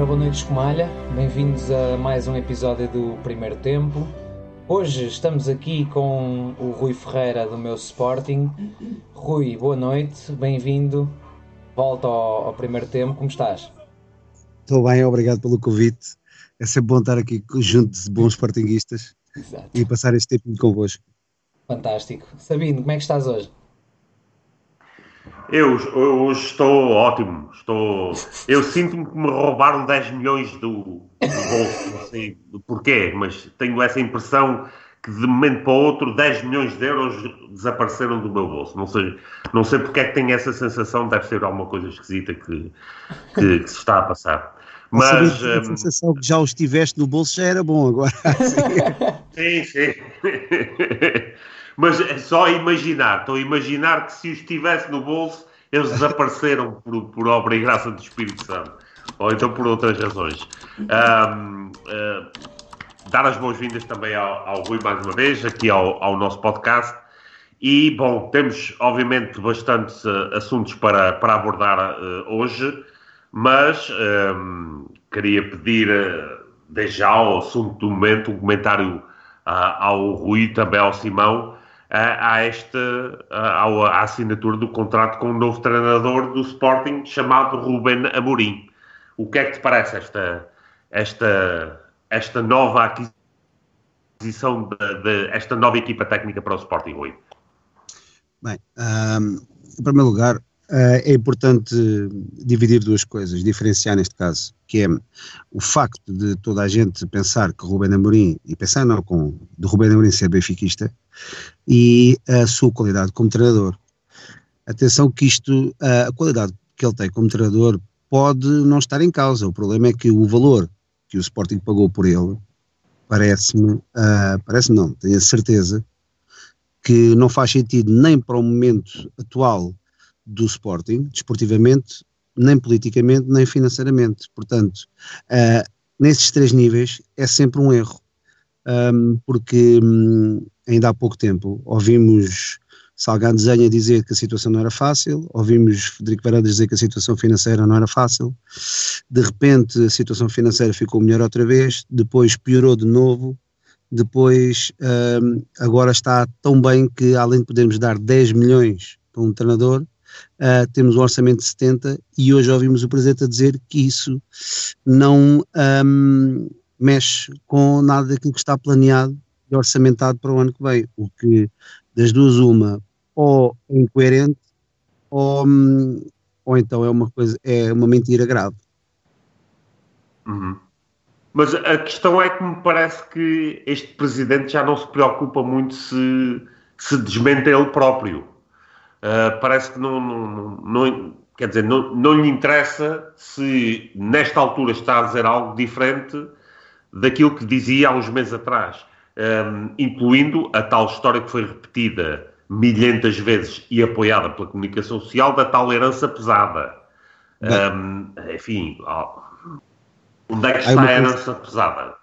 Ora, boa noite, Escumalha. Bem-vindos a mais um episódio do Primeiro Tempo. Hoje estamos aqui com o Rui Ferreira do meu Sporting. Rui, boa noite, bem-vindo. Volta ao, ao, Primeiro Tempo, como estás? Estou bem, obrigado pelo convite. É sempre bom estar aqui junto de bons Sportinguistas Exato. e passar este tempo convosco. Fantástico. Sabino, como é que estás hoje? Eu, eu hoje estou ótimo. Estou, eu sinto-me que me roubaram 10 milhões do, do bolso. Não sei porquê, mas tenho essa impressão que de momento para o outro 10 milhões de euros desapareceram do meu bolso. Não sei, não sei porque é que tenho essa sensação, deve ser alguma coisa esquisita que, que, que se está a passar. Mas a hum, sensação que já os tiveste no bolso já era bom agora. sim, sim. Mas é só imaginar, estou a imaginar que se os tivesse no bolso, eles desapareceram por, por obra e graça do Espírito Santo. Ou então por outras razões. Um, uh, ah, dar as boas-vindas também ao, ao, Rui mais uma vez, aqui ao, ao, nosso podcast. E, bom, temos obviamente bastantes uh, assuntos para, para abordar uh, hoje, mas um, queria pedir, uh, desde já, ao assunto do momento, um comentário ao Rui também ao Simão a, esta à assinatura do contrato com um novo treinador do Sporting chamado Ruben Amorim. O que é que te parece esta, esta, esta nova aquisição de, de esta nova equipa técnica para o Sporting Rui? Bem, um, em primeiro lugar, Uh, é importante dividir duas coisas, diferenciar neste caso, que é o facto de toda a gente pensar que Rubén Amorim, e pensar não, com, de Rubén Amorim ser benfiquista, e a sua qualidade como treinador. Atenção que isto, a qualidade que ele tem como treinador pode não estar em causa, o problema é que o valor que o Sporting pagou por ele, parece-me, uh, parece-me não, tenho a certeza, que não faz sentido nem para o momento atual do Sporting, desportivamente, nem politicamente, nem financeiramente. Portanto, uh, nesses três níveis é sempre um erro, um, porque um, ainda há pouco tempo ouvimos Salgado Desenha dizer que a situação não era fácil, ouvimos Federico Varandas dizer que a situação financeira não era fácil, de repente a situação financeira ficou melhor outra vez, depois piorou de novo, depois um, agora está tão bem que além de podermos dar 10 milhões para um treinador, uh, temos um orçamento de 70 e hoje ouvimos o Presidente a dizer que isso não um, mexe com nada daquilo que está planeado e orçamentado para o ano que vem, o que das duas uma ou é incoerente ou, hum, ou então é uma coisa, é uma mentira grave. Uhum. Mas a questão é que me parece que este presidente já não se preocupa muito se, se desmente ele próprio. Uh, parece que não, não, não, quer dizer, não, não lhe interessa se nesta altura está a dizer algo diferente daquilo que dizia há uns meses atrás, um, incluindo a tal história que foi repetida milhentas vezes e apoiada pela comunicação social da tal herança pesada. Um, enfim, onde é que está a herança coisa, pesada?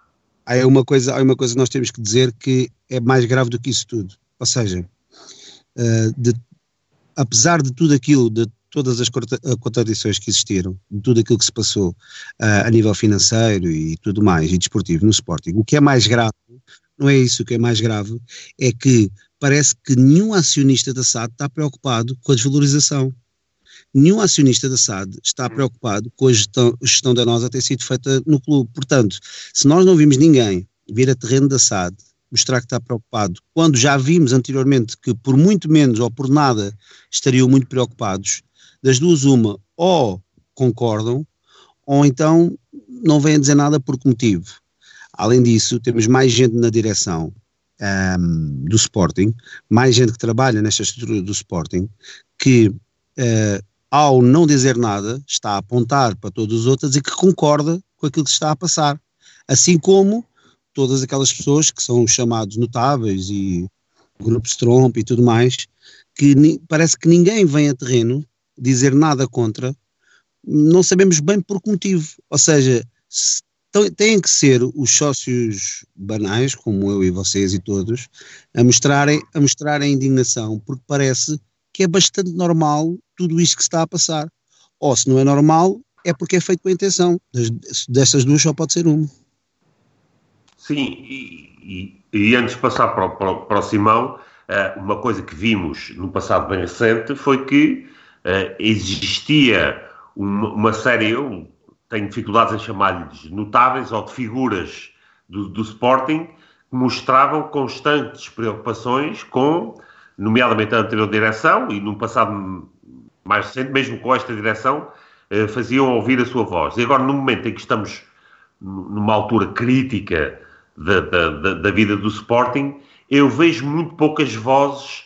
Há uma, coisa, há uma coisa que nós temos que dizer que é mais grave do que isso tudo. Ou seja, uh, de apesar de tudo aquilo, de todas as contradições que existiram, de tudo aquilo que se passou uh, a nível financeiro e tudo mais, e desportivo no Sporting, o que é mais grave, não é isso, o que é mais grave é que parece que nenhum acionista da SAD está preocupado com a desvalorização. Nenhum acionista da SAD está preocupado com a gestão, a gestão danosa ter sido feita no clube. Portanto, se nós não vimos ninguém vir a terreno da SAD mostrar que está preocupado, quando já vimos anteriormente que por muito menos ou por nada estariam muito preocupados, das duas uma, ou concordam, ou então não vêm dizer nada por que motivo. Além disso, temos mais gente na direção um, do Sporting, mais gente que trabalha nesta estrutura do Sporting, que uh, ao não dizer nada, está a apontar para todos os outros e que concorda com aquilo que se está a passar. Assim como todas aquelas pessoas que são chamados notáveis e grupos Trump e tudo mais, que parece que ninguém vem a terreno dizer nada contra, não sabemos bem por que motivo. Ou seja, se, têm que ser os sócios banais, como eu e vocês e todos, a mostrarem, a mostrarem indignação, porque parece que é bastante normal tudo isto que está a passar. Ou se não é normal, é porque é feito com intenção. Dessas duas só pode ser uma. Sim, e, e, e antes de passar para, para, para o Simão, eh, uma coisa que vimos no passado bem recente foi que uh, existia uma, uma, série, eu tenho dificuldades em chamar-lhes notáveis ou de figuras do, do Sporting, que mostravam constantes preocupações com, nomeadamente a anterior direção e no passado mais recente, mesmo com esta direção, uh, faziam ouvir a sua voz. E agora, no momento em que estamos numa altura crítica da, da, da vida do Sporting, eu vejo muito poucas vozes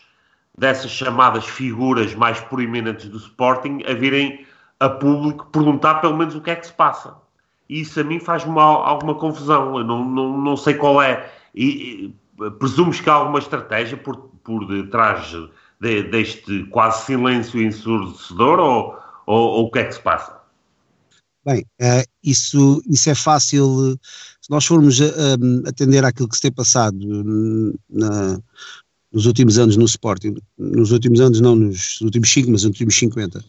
dessas chamadas figuras mais proeminentes do Sporting a virem a público perguntar pelo menos o que é que se passa. E isso a mim faz-me alguma confusão. Eu não, não, não sei qual é. E, e, presumes que há alguma estratégia por, por detrás de, deste quase silêncio ensurdecedor ou, ou, ou, o que é que se passa? Bem, uh, isso, isso é fácil. Nós formos uh, atender àquilo que se tem passado na, nos últimos anos no Sporting, nos últimos anos, não nos últimos 5, mas nos últimos 50,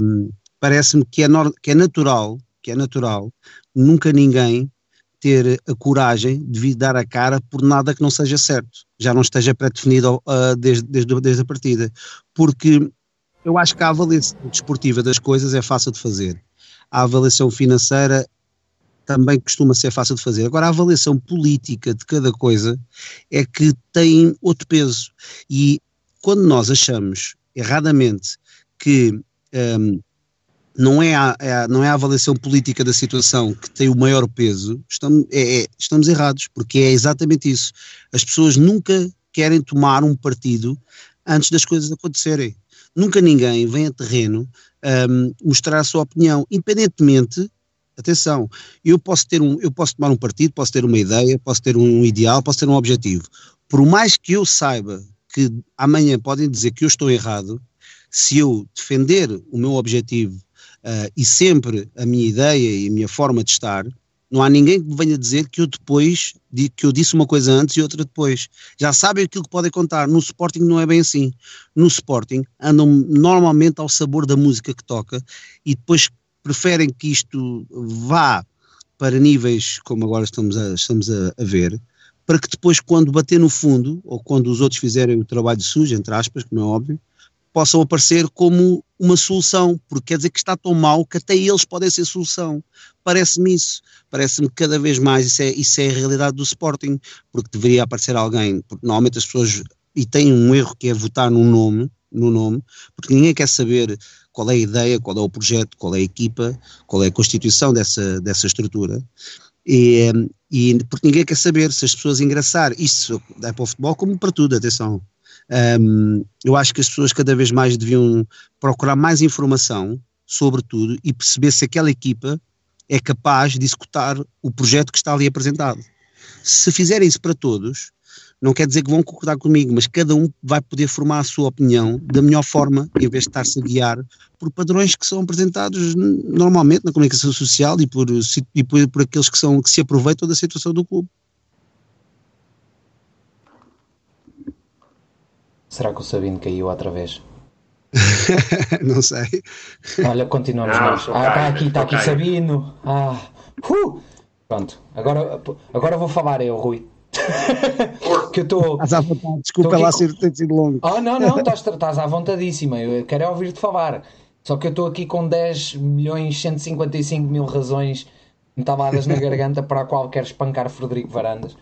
um, parece-me que é, que é natural, que é natural, nunca ninguém ter a coragem de dar a cara por nada que não seja certo, já não esteja pré-definido uh, desde, desde, desde a partida. Porque eu acho que a avaliação desportiva das coisas é fácil de fazer a avaliação financeira também costuma ser fácil de fazer. Agora, a avaliação política de cada coisa é que tem outro peso. E quando nós achamos erradamente que um, não, é a, é não é a avaliação política da situação que tem o maior peso, estamos, é, é, estamos errados, porque é exatamente isso. As pessoas nunca querem tomar um partido antes das coisas acontecerem. Nunca ninguém vem a terreno um, mostrar a sua opinião, independentemente atenção, eu posso ter um, eu posso tomar um partido, posso ter uma ideia, posso ter um ideal, posso ter um objetivo. Por mais que eu saiba que amanhã podem dizer que eu estou errado, se eu defender o meu objetivo uh, e sempre a minha ideia e a minha forma de estar, não há ninguém que me venha dizer que eu depois, que eu disse uma coisa antes e outra depois. Já sabem aquilo que podem contar. No Sporting não é bem assim. No Sporting andam normalmente ao sabor da música que toca e depois preferem que isto vá para níveis como agora estamos a, estamos a, a ver, para que depois, quando bater no fundo, ou quando os outros fizerem o trabalho sujo, entre aspas, como é óbvio, possam aparecer como uma solução, porque quer dizer que está tão mal que até eles podem ser solução. Parece-me isso. Parece-me que cada vez mais isso é, isso é a realidade do Sporting, porque deveria aparecer alguém, porque normalmente as pessoas, e têm um erro que é votar no nome, no nome, porque ninguém quer saber qual é a ideia, qual é o projeto, qual é a equipa, qual é a constituição dessa, dessa estrutura. E, e porque ninguém quer saber se as pessoas engraçar, isso é para o futebol como para tudo, atenção. Um, eu acho que as pessoas cada vez mais deviam procurar mais informação sobre tudo e perceber se aquela equipa é capaz de executar o projeto que está ali apresentado. Se fizerem isso para todos, não quer dizer que vão concordar comigo, mas cada um vai poder formar a sua opinião da melhor forma, em vez de estar-se a guiar por padrões que são apresentados normalmente na comunicação social e por, e por, por aqueles que, são, que se aproveitam da situação do clube. Será que o Sabino caiu outra vez? não sei. Olha, continuamos não, nós. Ah, está aqui, está aqui Sabino. Ah, uh! Pronto, agora, agora vou falar eu, Rui. Que eu estou. Estás à vontade, desculpa lá ser ter sido longo. Oh, não, não, estás, estás à vontadíssima. Eu quero é ouvir-te falar. Só que eu estou aqui com 10 milhões 155 mil razões entaladas na garganta para a qual quero espancar Frederico Varandas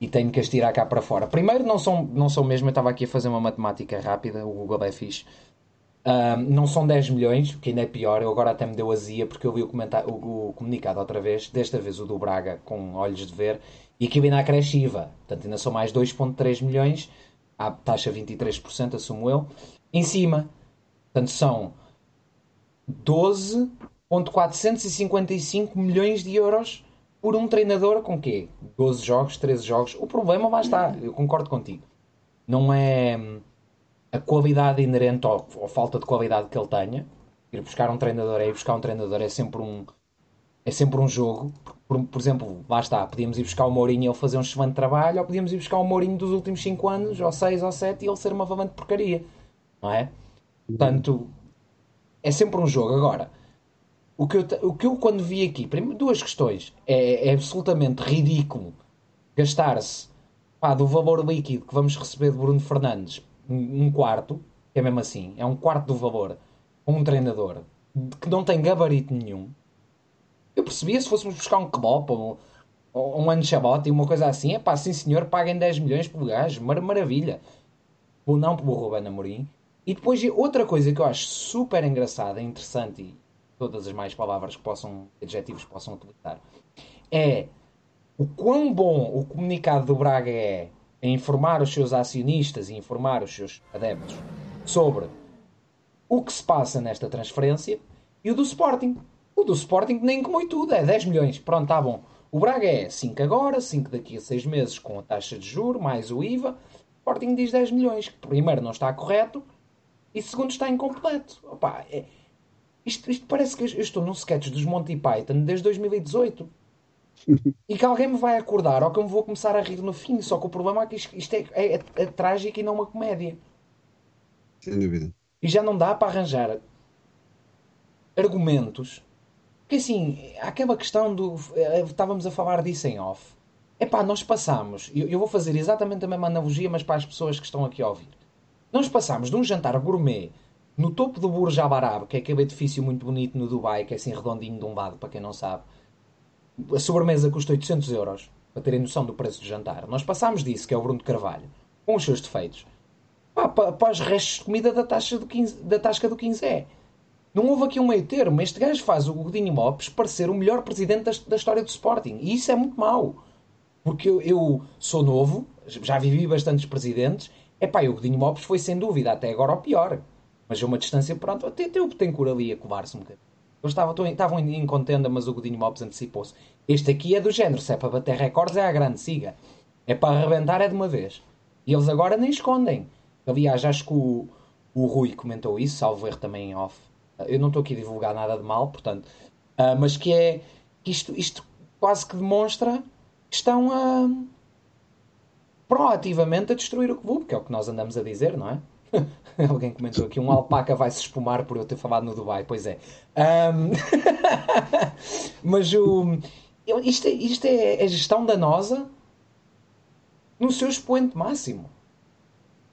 e tenho que as tirar cá para fora. Primeiro, não são, não são mesmo, eu estava aqui a fazer uma matemática rápida, o Google é fixe. Uh, não são 10 milhões, que ainda é pior. Eu agora até me deu azia porque eu vi o, o, o, comunicado outra vez, desta vez o do Braga com olhos de ver, e aquilo ainda acresciva. Portanto, ainda são mais 2,3 milhões, à taxa 23%, assumo eu. Em cima, portanto, são 12,455 milhões de euros por um treinador com quê? 12 jogos, 13 jogos. O problema lá está, eu concordo contigo. Não é hum, a qualidade inerente ou, ou falta de qualidade que ele tenha. Ir buscar um treinador é ir buscar um treinador, é sempre um, é sempre um jogo. Por, por, exemplo, lá está, podíamos ir buscar o Mourinho e ele fazer um excelente trabalho, ou podíamos ir buscar o Mourinho dos últimos 5 anos, ou 6 ou 7, e ele ser uma valente porcaria. Não é? Portanto, é sempre um jogo. Agora, o que eu, o que eu quando vi aqui, primeiro, duas questões. É, é absolutamente ridículo gastar-se do valor líquido que vamos receber de Bruno Fernandes um, um quarto, é mesmo assim, é um quarto do valor, um treinador que não tem gabarito nenhum. Eu percebia se fôssemos buscar um Klopp ou um, um Ancelotti, uma coisa assim, é pá, sim senhor, paguem 10 milhões pelo gajo, mar maravilha. Ou não pelo Ruben Amorim. E depois outra coisa que eu acho super engraçada, interessante e todas as mais palavras que possam, adjetivos que possam utilizar, é o quão bom o comunicado do Braga é em informar os seus acionistas e informar os seus adeptos sobre o que se passa nesta transferência e o do Sporting. O do Sporting nem comoi tudo, é 10 milhões. Pronto, está bom. O Braga é 5 agora, 5 daqui a 6 meses com a taxa de juro, mais o IVA. O Sporting diz 10 milhões, que primeiro não está correto e segundo está incompleto. Opa, é, isto, isto, parece que eu estou num sketch dos Monty Python desde 2018. e que alguém me vai acordar ou que eu me vou começar a rir no fim. Só que o problema é que isto, isto é, é, é, é trágico e não uma comédia. Sem dúvida. E já não dá para arranjar argumentos. Porque assim, aquela questão do. Eh, estávamos a falar disso em off. É pá, nós passamos. Eu, eu vou fazer exatamente a mesma analogia, mas para as pessoas que estão aqui a ouvir. Nós passamos de um jantar gourmet no topo do Burj Al Arab, que é aquele edifício muito bonito no Dubai, que é assim redondinho de um lado, para quem não sabe. A sobremesa custa 800 euros, para terem noção do preço do jantar. Nós passámos disso, que é o Bruno de Carvalho, com os seus defeitos, pá, para, para os restos de comida da, taxa do 15, da tasca do 15 Não houve aqui um meio termo. Este gajo faz o Godinho Lopes parecer o melhor presidente da, da, história do Sporting. E isso é muito mau. Porque eu, eu sou novo, já vivi bastantes presidentes. É pá, o Godinho Lopes foi sem dúvida até agora o pior. Mas a uma distância, pronto, até, até o Betancourt ali a covar-se um bocadinho. Eles estavam, estavam em contenda, mas o Godinho Lopes antecipou-se. Este aqui é do género, se é para bater recordes é à grande, siga. É para arrebentar é de uma vez. E eles agora nem escondem. Aliás, acho que o, o Rui comentou isso, salvo erro também em off. Eu não estou aqui a divulgar nada de mal, portanto. Uh, mas que é isto, isto quase que demonstra que estão a proativamente a destruir o clube, que é o que nós andamos a dizer, não é? Alguém comentou aqui, um alpaca vai se espumar por eu ter falado no Dubai, pois é. Um... mas o, isto, é, isto é a gestão danosa no seu expoente máximo.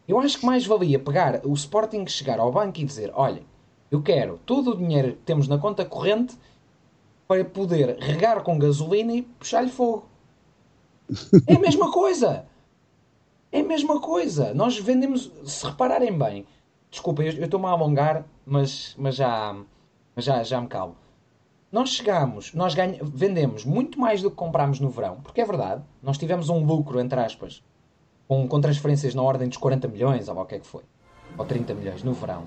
Eu acho que mais valia pegar o Sporting chegar ao banco e dizer: olha, eu quero todo o dinheiro que temos na conta corrente para poder regar com gasolina e puxar-lhe fogo. É a mesma coisa. É a mesma coisa. Nós vendemos, se repararem bem, desculpa, eu estou-me a alongar, mas, mas, já, já, já me calmo. Nós chegamos, nós ganha, vendemos muito mais do que comprámos no verão, porque é verdade, nós tivemos um lucro, entre aspas, com, com transferências na ordem dos 40 milhões, ou o que é que foi, ou 30 milhões no verão,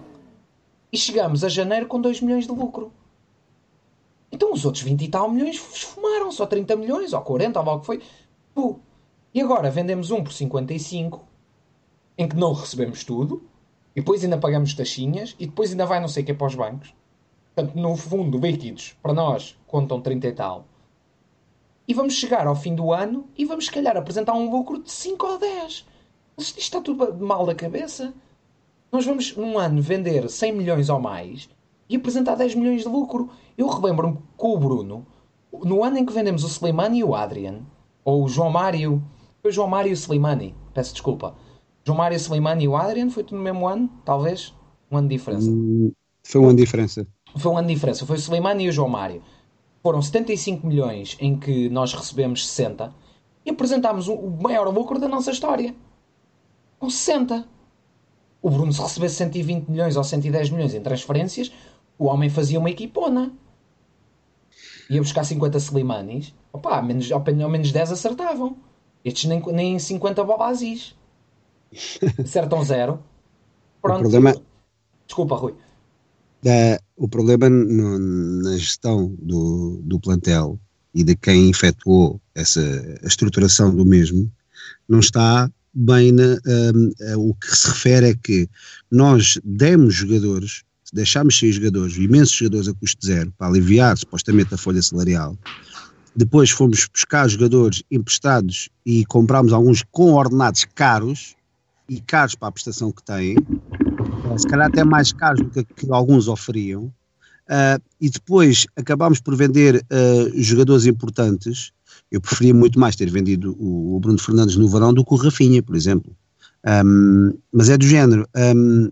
e chegamos a janeiro com 2 milhões de lucro. Então os outros 20 e tal milhões esfumaram, só 30 milhões, ou 40, ou o que foi. Pô, e agora vendemos um por 55, em que não recebemos tudo, e depois ainda pagamos taxinhas, e depois ainda vai não sei o que para os bancos. Portanto, no fundo, líquidos, para nós, contam 30 e tal. E vamos chegar ao fim do ano e vamos, se calhar, apresentar um lucro de 5 ou 10. Mas isto está tudo mal da cabeça. Nós vamos, num ano, vender 100 milhões ou mais e apresentar 10 milhões de lucro. Eu relembro-me com o Bruno, no ano em que vendemos o Slimani e o Adrian, ou o João Mário, foi o João Mário e o Slimani. Peço desculpa. João Mário Slimani e o Adrian foi tudo no mesmo ano, talvez? Um ano de diferença. Hum, foi um ano de diferença. Foi um ano de diferença. Foi o Slimani e o João Mário. Foram 75 milhões em que nós recebemos 60 e apresentámos o maior lucro da nossa história. Com 60. O Bruno, se recebesse 120 milhões ou 110 milhões em transferências, o homem fazia uma equipona. Ia buscar 50 Slimanis. Opa, menos, ao menos 10 acertavam. Estes nem, nem 50 babazis. Acertam zero. Pronto. O problema... Desculpa, Rui. o problema no, na gestão do, do plantel e de quem efetuou essa a estruturação do mesmo não está bem na, um, o que se refere é que nós demos jogadores, deixámos sair jogadores, imensos jogadores a custo zero, para aliviar supostamente a folha salarial, depois fomos buscar jogadores emprestados e comprámos alguns com ordenados caros e caros para a prestação que têm, eh, se calhar até mais caros do que, que alguns oferiam. uh, e depois acabámos por vender uh, jogadores importantes, eu preferia muito mais ter vendido o, o, Bruno Fernandes no verão do que o Rafinha, por exemplo. Um, mas é do género. Um,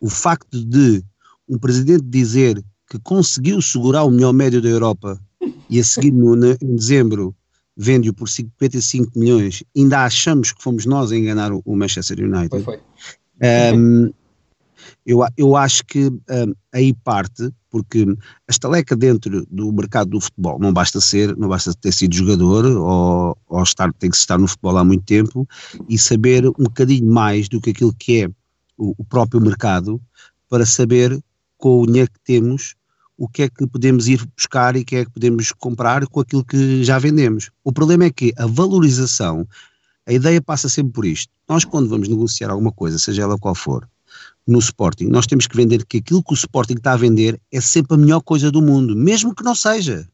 o facto de um presidente dizer que conseguiu segurar o melhor médio da Europa e a seguir no, na, em dezembro vende-o por 55 milhões, ainda achamos que fomos nós a enganar o, o Manchester United. Foi, foi. Um, eu, eu acho que um, aí parte, porque a estaleca dentro do mercado do futebol não basta ser, não basta ter sido jogador ou, ou estar, tem que estar no futebol há muito tempo e saber um bocadinho mais do que aquilo que é o, o próprio mercado para saber com o dinheiro que temos o que é que podemos ir buscar e o que é que podemos comprar com aquilo que já vendemos. O problema é que a valorização, a ideia passa sempre por isto. Nós, quando vamos negociar alguma coisa, seja ela qual for, no Sporting, nós temos que vender que aquilo que o Sporting está a vender é sempre a melhor coisa do mundo, mesmo que não seja.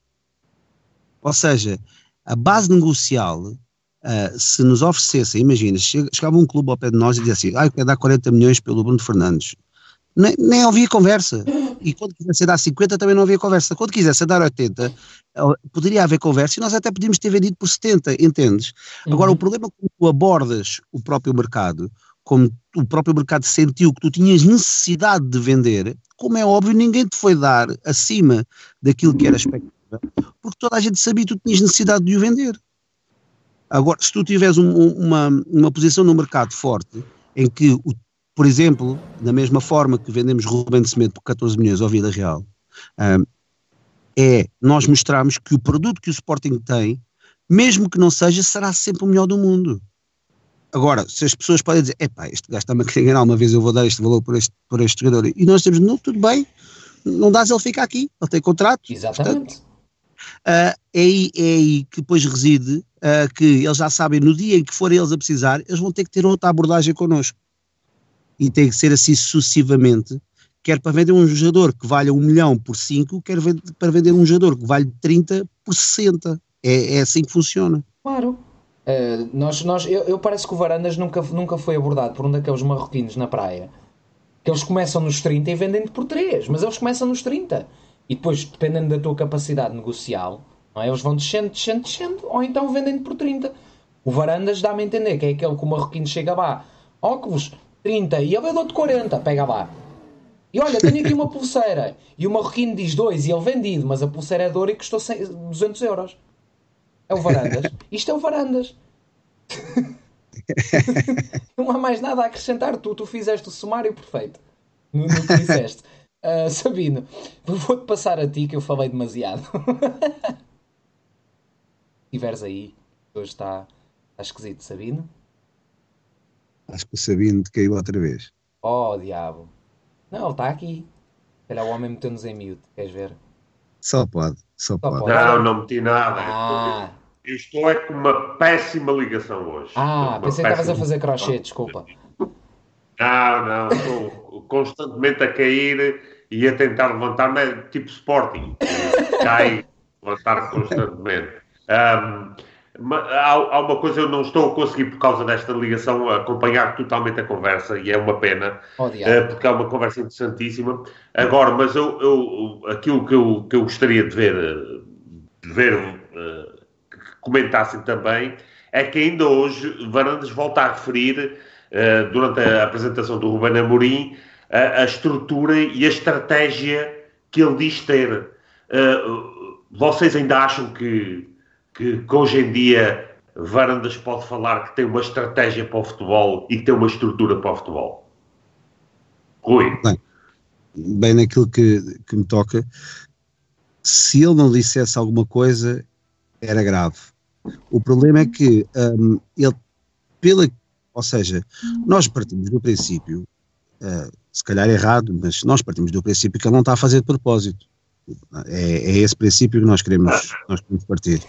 Ou seja, a base negocial, uh, se nos oferecesse, imagina, chegava um clube ao pé de nós e dizia assim, ah, eu quero dar 40 milhões pelo Bruno Fernandes. Nem, nem havia conversa. E quando quisesse dar 50 também não havia conversa. Quando quisesse dar 80, poderia haver conversa e nós até podíamos ter vendido por 70, entendes? Uhum. Agora, o problema é quando tu abordas o próprio mercado, como o próprio mercado sentiu que tu tinhas necessidade de vender, como é óbvio, ninguém te foi dar acima daquilo que era expectativa, porque toda a gente sabia que tu tinhas necessidade de o vender. Agora, se tu tiveres um, uma, uma posição no mercado forte, em que, o, por exemplo, da mesma forma que vendemos Rubem de Cimento por 14 milhões ao Vida Real, um, é nós mostrarmos que o produto que o Sporting tem, mesmo que não seja, será sempre o melhor do mundo. Agora, se as pessoas podem dizer, epá, este gajo está-me a querer enganar, uma vez eu vou dar este valor por este, por este jogador, e nós temos, não, tudo bem, não dás, ele fica aqui, ele tem contrato. Exatamente. Portanto, uh, é, aí, é aí que depois reside uh, que eles já sabem, no dia em que forem eles a precisar, eles vão ter que ter outra abordagem connosco. E tem que ser assim sucessivamente, quer para vender um jogador que valha um milhão por 5, quer para vender um jogador que vale 30 por 60. É, é assim que funciona. Claro. Uh, nós, nós, eu, eu, parece que o Varandas nunca, nunca foi abordado por um daqueles marroquinos na praia que eles começam nos 30 e vendem por 3, mas eles começam nos 30 e depois, dependendo da tua capacidade negocial, é? eles vão descendo, descendo, descendo, ou então vendem por 30. O Varandas dá-me a entender que é aquele que o marroquino chega lá, óculos 30 e ele é de 40, pega lá. E olha, tenho aqui uma pulseira. E o marroquino diz 2 e ele vendido, mas a pulseira é de ouro e custou 100, 200 euros. É o Varandas. Isto é o Varandas. não há mais nada a acrescentar. Tu, tu fizeste o sumário perfeito. No, no que disseste. Uh, Sabino, vou-te passar a ti que eu falei demasiado. Estiveres aí, hoje está, está esquisito, Sabino. Acho que o Sabino te caiu outra vez. Oh, diabo. Não, ele está aqui. Calhar o homem meteu-nos em mute, queres ver? Só pode, só, só pode. pode. Não, não meti nada. Ah. Eu estou é com uma péssima ligação hoje. Ah, pensei que estavas a fazer crochê, desculpa. Não, não, estou constantemente a cair e a tentar levantar-me, é tipo Sporting. Cai, levantar constantemente. Um, há, há, uma coisa eu não estou a conseguir por causa desta ligação acompanhar totalmente a conversa e é uma pena oh, uh, porque é uma conversa interessantíssima agora mas eu, eu aquilo que eu, que eu gostaria de ver de ver comentassem também, é que ainda hoje Varandas volta a referir, uh, durante a apresentação do Ruben Amorim, uh, a estrutura e a estratégia que ele diz ter. Uh, vocês ainda acham que, que, que, hoje em dia Varandas pode falar que tem uma estratégia para o futebol e que tem uma estrutura para o futebol? Rui. Bem, bem naquilo que, que me toca, se ele não dissesse alguma coisa, era grave. O problema é que um, ele, pela, ou seja, nós partimos do princípio, uh, se calhar errado, mas nós partimos do princípio que ele não está a fazer de propósito. É, é esse princípio que nós queremos, nós queremos partir.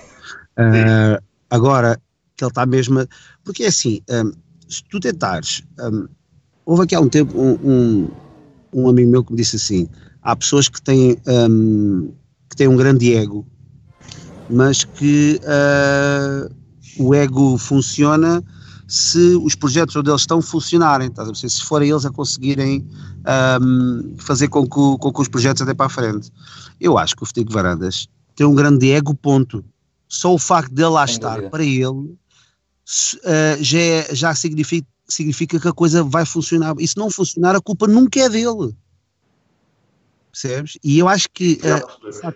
Uh, agora, que ele está mesmo. A, porque é assim, um, se tu tentares. Um, houve aqui há um tempo um, um, amigo meu que me disse assim: há pessoas que têm, um, que têm um grande ego mas que uh, o ego funciona se os projetos onde eles estão funcionarem, estás a perceber? se forem eles a conseguirem um, fazer com que, com que os projetos até para a frente. Eu acho que o Federico Varandas tem um grande ego, ponto. Só o facto de ele lá Sem estar, dúvida. para ele, uh, já, é, já significa, significa que a coisa vai funcionar. E se não funcionar, a culpa nunca é dele. Percebes? E eu acho que uh,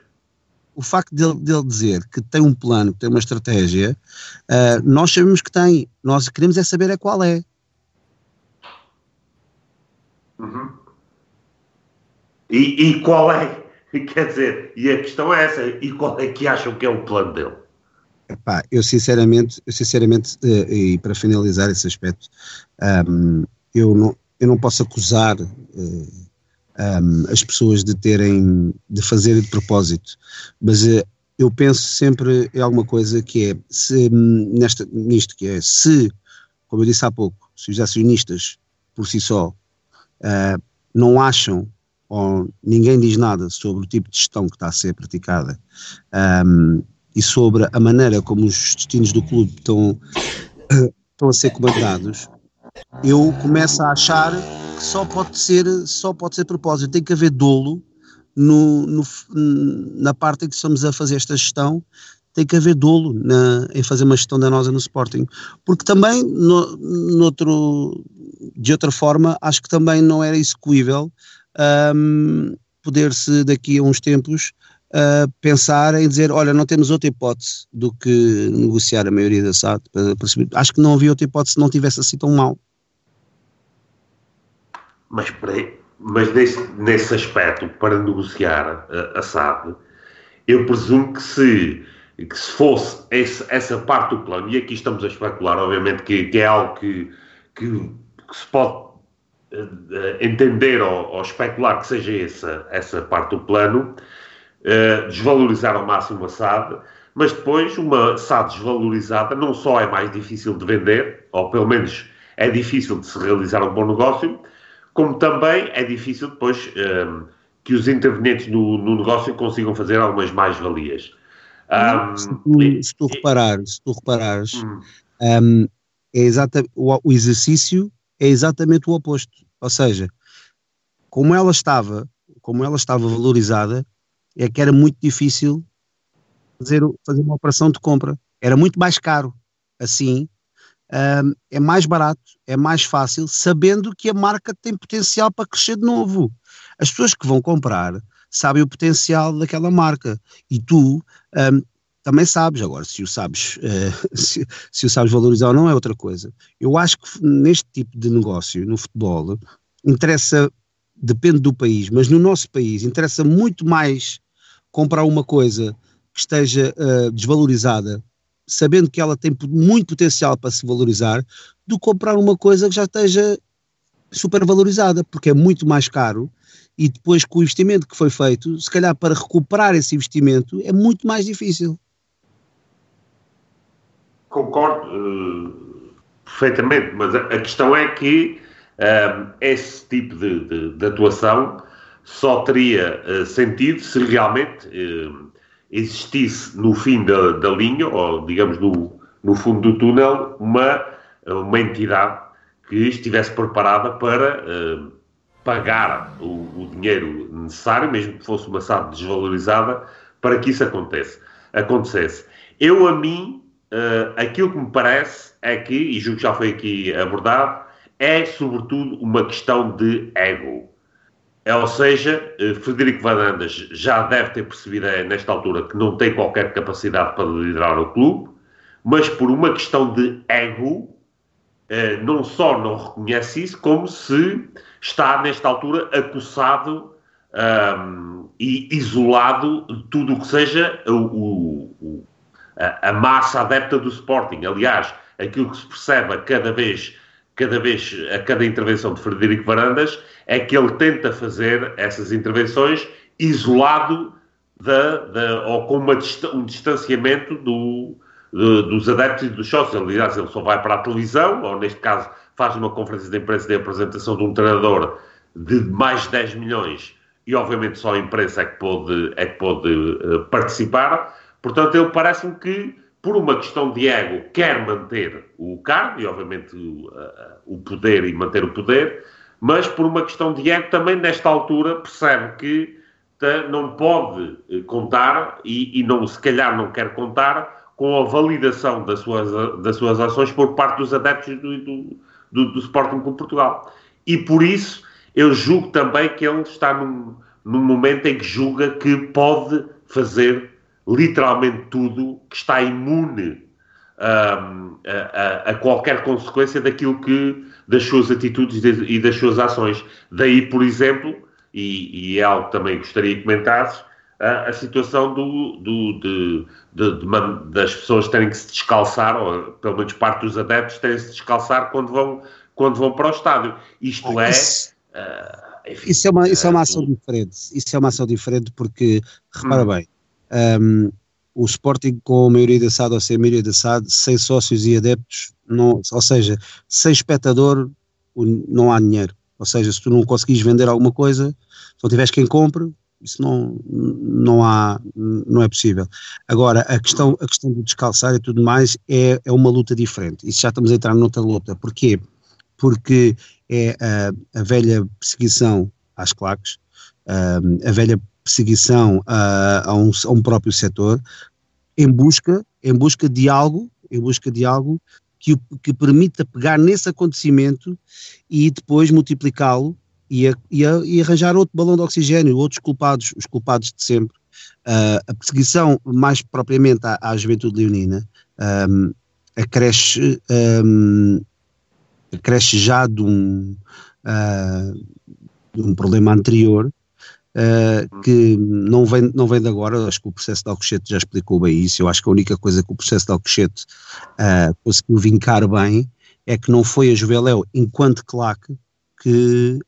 o facto dele, dele, dizer que tem um plano, que tem uma estratégia, uh, nós sabemos que tem. Nós queremos é saber é qual é. Uhum. E, e, qual é? Quer dizer, e a questão é essa, e qual é que acham que é o plano dele? Epá, eu sinceramente, eu sinceramente uh, e para finalizar esse aspecto, um, eu, não, eu não posso acusar uh, um, as pessoas de terem, de fazerem de propósito, mas uh, eu penso sempre em alguma coisa que é, se, nesta, nisto que é, se, como eu disse há pouco, se os acionistas por si só uh, não acham ou ninguém diz nada sobre o tipo de gestão que está a ser praticada um, e sobre a maneira como os destinos do clube estão, estão a ser comandados, eu começo a achar que só pode ser, só pode ser propósito. Tem que haver dolo no, no, na parte em que estamos a fazer esta gestão, tem que haver dolo na, em fazer uma gestão danosa no Sporting. Porque também, no, de outra forma, acho que também não era execuível um, poder-se daqui a uns tempos uh, pensar em dizer, olha, não temos outra hipótese do que negociar a maioria da SAD. Acho que não havia outra hipótese se não tivesse assim tão mal. Mas, mas nesse, nesse aspecto, para negociar a, a SAD, eu presumo que se, que se fosse esse, essa parte do plano, e aqui estamos a especular, obviamente, que, que é algo que, que, que se pode uh, entender ou, ou, especular que seja essa, essa parte do plano, uh, desvalorizar ao máximo a SAD, mas depois uma SAD desvalorizada não só é mais difícil de vender, ou pelo menos é difícil de se realizar um bom negócio, como também é difícil depois um, ehm, que os intervenientes no, no, negócio consigam fazer algumas mais-valias. Um, se, tu, se, tu reparares, se tu reparares hum. um, é exata, o, o, exercício é exatamente o oposto. Ou seja, como ela estava, como ela estava valorizada, é que era muito difícil fazer, fazer uma operação de compra. Era muito mais caro. Assim, um, é mais barato, é mais fácil, sabendo que a marca tem potencial para crescer de novo. As pessoas que vão comprar sabem o potencial daquela marca e tu um, também sabes. Agora, se o sabes, uh, se, se, o sabes valorizar ou não é outra coisa. Eu acho que neste tipo de negócio, no futebol, interessa, depende do país, mas no nosso país interessa muito mais comprar uma coisa que esteja uh, desvalorizada sabendo que ela tem muito potencial para se valorizar, do que comprar uma coisa que já esteja super valorizada, porque é muito mais caro e depois com o investimento que foi feito, se calhar para recuperar esse investimento é muito mais difícil. Concordo uh, perfeitamente, mas a, a, questão é que uh, esse tipo de, de, de, atuação só teria uh, sentido se realmente existisse no fim da, da linha, ou digamos no, no fundo do túnel, uma, uma entidade que estivesse preparada para uh, pagar o, o, dinheiro necessário, mesmo que fosse uma SAD desvalorizada, para que isso acontecesse. acontecesse. Eu, a mim, uh, aquilo que me parece é que, e julgo que já foi aqui abordado, é sobretudo uma questão de ego. É, ou seja, eh, Frederico Varandas já deve ter percebido eh, nesta altura que não tem qualquer capacidade para liderar o clube, mas por uma questão de ego, eh, não só não reconhece isso, como se está nesta altura acossado um, e isolado de tudo o que seja o, o, a, massa adepta do Sporting. Aliás, aquilo que se percebe cada vez cada vez, a cada intervenção de Frederico Varandas, é que ele tenta fazer essas intervenções isolado da, da, ou com uma, um distanciamento do, de, dos adeptos e dos sócios. Aliás, ele só vai para a televisão, ou neste caso faz uma conferência de imprensa de apresentação de um treinador de mais de 10 milhões e obviamente só a imprensa é que pode, é que pode uh, participar. Portanto, ele parece-me que por uma questão de ego, quer manter o cargo e, obviamente, o, o poder e manter o poder, mas por uma questão de ego também, nesta altura, percebe que não pode eh, contar e, e, não, se calhar não quer contar com a validação das suas, das suas ações por parte dos adeptos do, do, do, do Sporting com Portugal. E por isso eu julgo também que ele está num, num momento em que julga que pode fazer literalmente tudo, que está imune um, a, a, a, qualquer consequência daquilo que, das suas atitudes e das suas ações. Daí, por exemplo, e, e é algo que também gostaria que comentasses, a, a situação do, do de, de, de, das pessoas terem que se descalçar, ou pelo menos parte dos adeptos terem que se descalçar quando vão, quando vão para o estádio. Isto ah, é. Isso, uh, enfim, isso, é uma, isso é uma ação diferente. Isso é uma ação diferente porque, repara hum. bem, um, o Sporting com a maioria da SAD ou sem maioria da SAD, sem sócios e adeptos, não, ou seja, sem espectador não há dinheiro. Ou seja, se tu não conseguires vender alguma coisa, se não tiveres quem compre, isso não, não há, não é possível. Agora, a questão, a questão do descalçar e tudo mais é, é uma luta diferente. Isso já estamos a entrar noutra luta. Porquê? Porque é a, a velha perseguição às claques, a, a velha perseguição a, a, um, a um próprio setor em busca, em busca de algo, em busca de algo que, que permita pegar nesse acontecimento e depois multiplicá-lo e, e, e, arranjar outro balão de oxigênio, outros culpados, os culpados de sempre. Uh, a perseguição, mais propriamente à, à juventude leonina, um, acresce, um, acresce já de um, uh, de um problema anterior uh, que não vem, não vem de agora, acho que o processo de Alcochete já explicou bem isso, eu acho que a única coisa que o processo de Alcochete uh, conseguiu vincar bem é que não foi a Juveléu, enquanto claque, que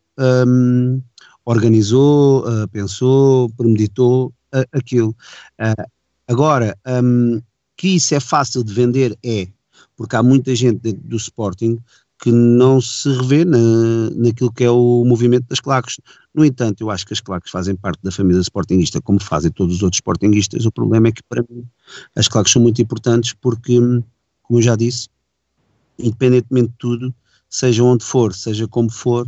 um, organizou, uh, pensou, premeditou aquilo. agora, um, que isso é fácil de vender, é, porque há muita gente dentro do Sporting que não se revê na, naquilo que é o movimento das claques. No entanto, eu acho que as claques fazem parte da família sportinguista, como fazem todos os outros sportinguistas. O problema é que, para mim, as claques são muito importantes porque, como eu já disse, independentemente de tudo, seja onde for, seja como for,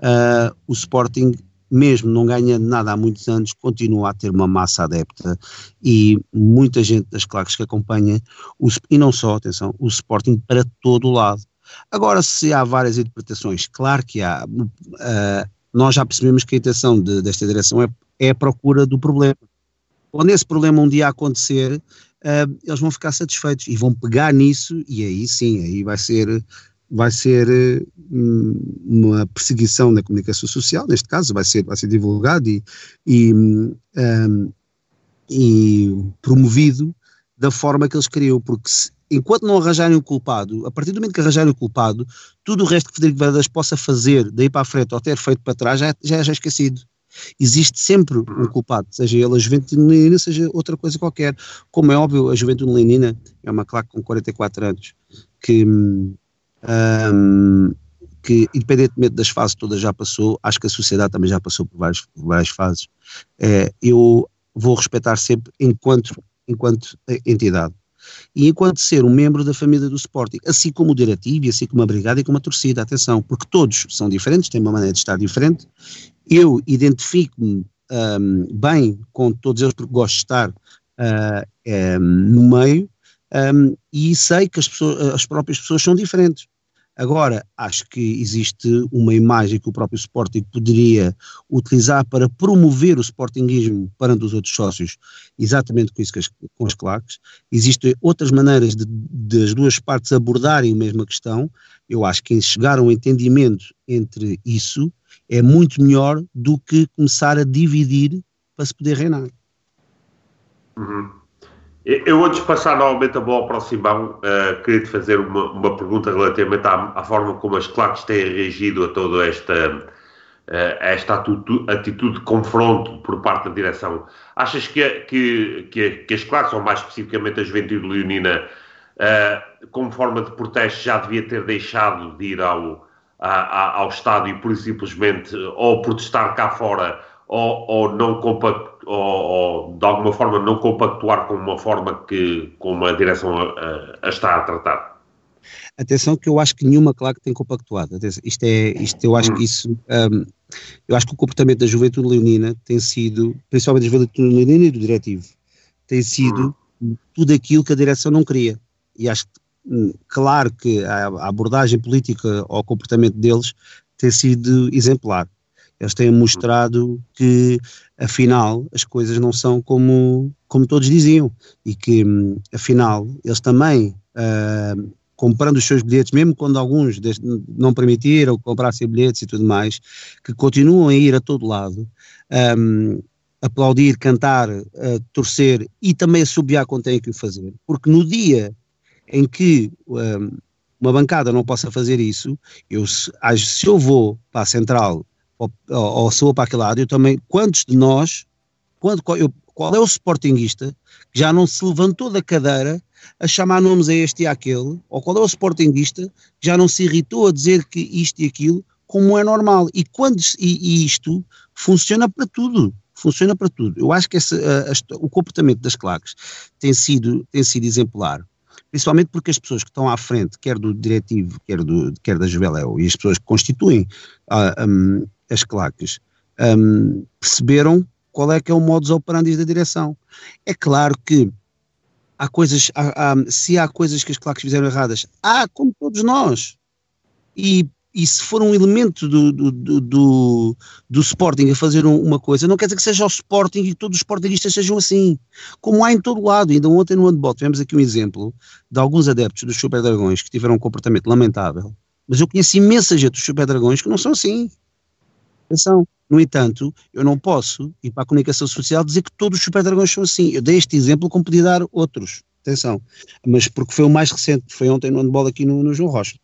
uh, o Sporting, mesmo não ganhando nada há muitos anos, continua a ter uma massa adepta e muita gente das claques que acompanha, o, e não só, atenção, o Sporting para todo o lado Agora, se há várias interpretações, claro que há. Uh, nós já percebemos que a intenção de, desta direção é, é a procura do problema. Quando esse problema um dia acontecer, uh, eles vão ficar satisfeitos e vão pegar nisso, e aí sim, aí vai ser vai ser hum, uma perseguição na comunicação social, neste caso, vai ser, vai ser divulgado e, e, um, e promovido da forma que eles queriam, porque se, enquanto não arranjarem o culpado, a partir do momento que arranjarem o culpado, tudo o resto que Frederico Varas possa fazer daí para a frente ou ter feito para trás já, já, já é esquecido. Existe sempre um culpado, seja ele a juventude leonina, seja outra coisa qualquer. Como é óbvio, a juventude leonina é uma claque com 44 anos que, um, que independentemente das fases todas já passou, acho que a sociedade também já passou por várias, por várias fases. É, eu vou respeitar sempre enquanto, enquanto entidade e enquanto ser um membro da família do Sporting, assim como o diretivo, assim como a brigada e como a torcida, atenção, porque todos são diferentes, têm uma maneira de estar diferente, eu identifico-me um, bem com todos eles porque gosto de estar uh, um, no meio um, e sei que as, pessoas, as próprias pessoas são diferentes. Agora, acho que existe uma imagem que o próprio Sporting poderia utilizar para promover o Sportingismo para os outros sócios, exatamente com isso as, com as claques. Existem outras maneiras de, de as duas partes abordarem a mesma questão. Eu acho que chegar a um entendimento entre isso é muito melhor do que começar a dividir para se poder reinar. Uhum. Eu, antes de passar novamente a bola para o Simão, uh, queria te fazer uma, uma pergunta relativamente à, à, forma como as claques têm reagido a toda esta, uh, esta atitude, de confronto por parte da direção. Achas que, que, que, que as claques, ou mais especificamente a juventude leonina, uh, como forma de protesto, já devia ter deixado de ir ao, a, a, ao estádio por simplesmente, ou protestar cá fora ou, ou não compact, ou, ou, de alguma forma não compactuar com uma forma que com uma direção a, a está a tratar? Atenção que eu acho que nenhuma claque tem compactuado. Atenção, isto é, isto, eu acho que isso, um, eu acho que o comportamento da juventude leonina tem sido, principalmente da juventude leonina e do diretivo, tem sido hum. tudo aquilo que a direção não queria. E acho que, hum, claro que a, a abordagem política ao comportamento deles tem sido exemplar. Eles têm mostrado que, afinal, as coisas não são como, como todos diziam e que, hum, afinal, eles também uh, comprando os seus bilhetes, mesmo quando alguns não permitiram comprassem bilhetes e tudo mais, que continuam a ir a todo lado, um, aplaudir, cantar, uh, torcer e também assobiar quando têm que o fazer. Porque no dia em que um, uma bancada não possa fazer isso, eu, se eu vou para a central ou, ou, vou para aquele lado, eu também, quantos de nós, quando, eu, qual é o sportinguista que já não se levantou da cadeira a chamar nomes a este e àquele, ou qual é o sportinguista que já não se irritou a dizer que isto e aquilo, como é normal. E, quando, e, e isto funciona para tudo. Funciona para tudo. Eu acho que esse, a, a, o comportamento das claques tem sido, tem sido exemplar principalmente porque as pessoas que estão à frente, quer do diretivo, quer, do, quer da Juveléu, e as pessoas que constituem um, as claques, um, perceberam qual é que é o modus operandi da direção. É claro que há coisas, há, há, se há coisas que as claques fizeram erradas, há, como todos nós. E, e se for um elemento do, do, do, do, Sporting a fazer um, uma coisa, não quer dizer que seja o Sporting e todos os Sportingistas sejam assim. Como há em todo lado. Ainda ontem no handball tivemos aqui um exemplo de alguns adeptos dos Super Dragões que tiveram um comportamento lamentável. Mas eu conheço imensa gente dos Super Dragões que não são assim. Atenção. No entanto, eu não posso ir para a comunicação social dizer que todos os super dragões são assim. Eu dei este exemplo como podia dar outros. Atenção. Mas porque foi o mais recente, foi ontem no handball aqui no, no João Rocha.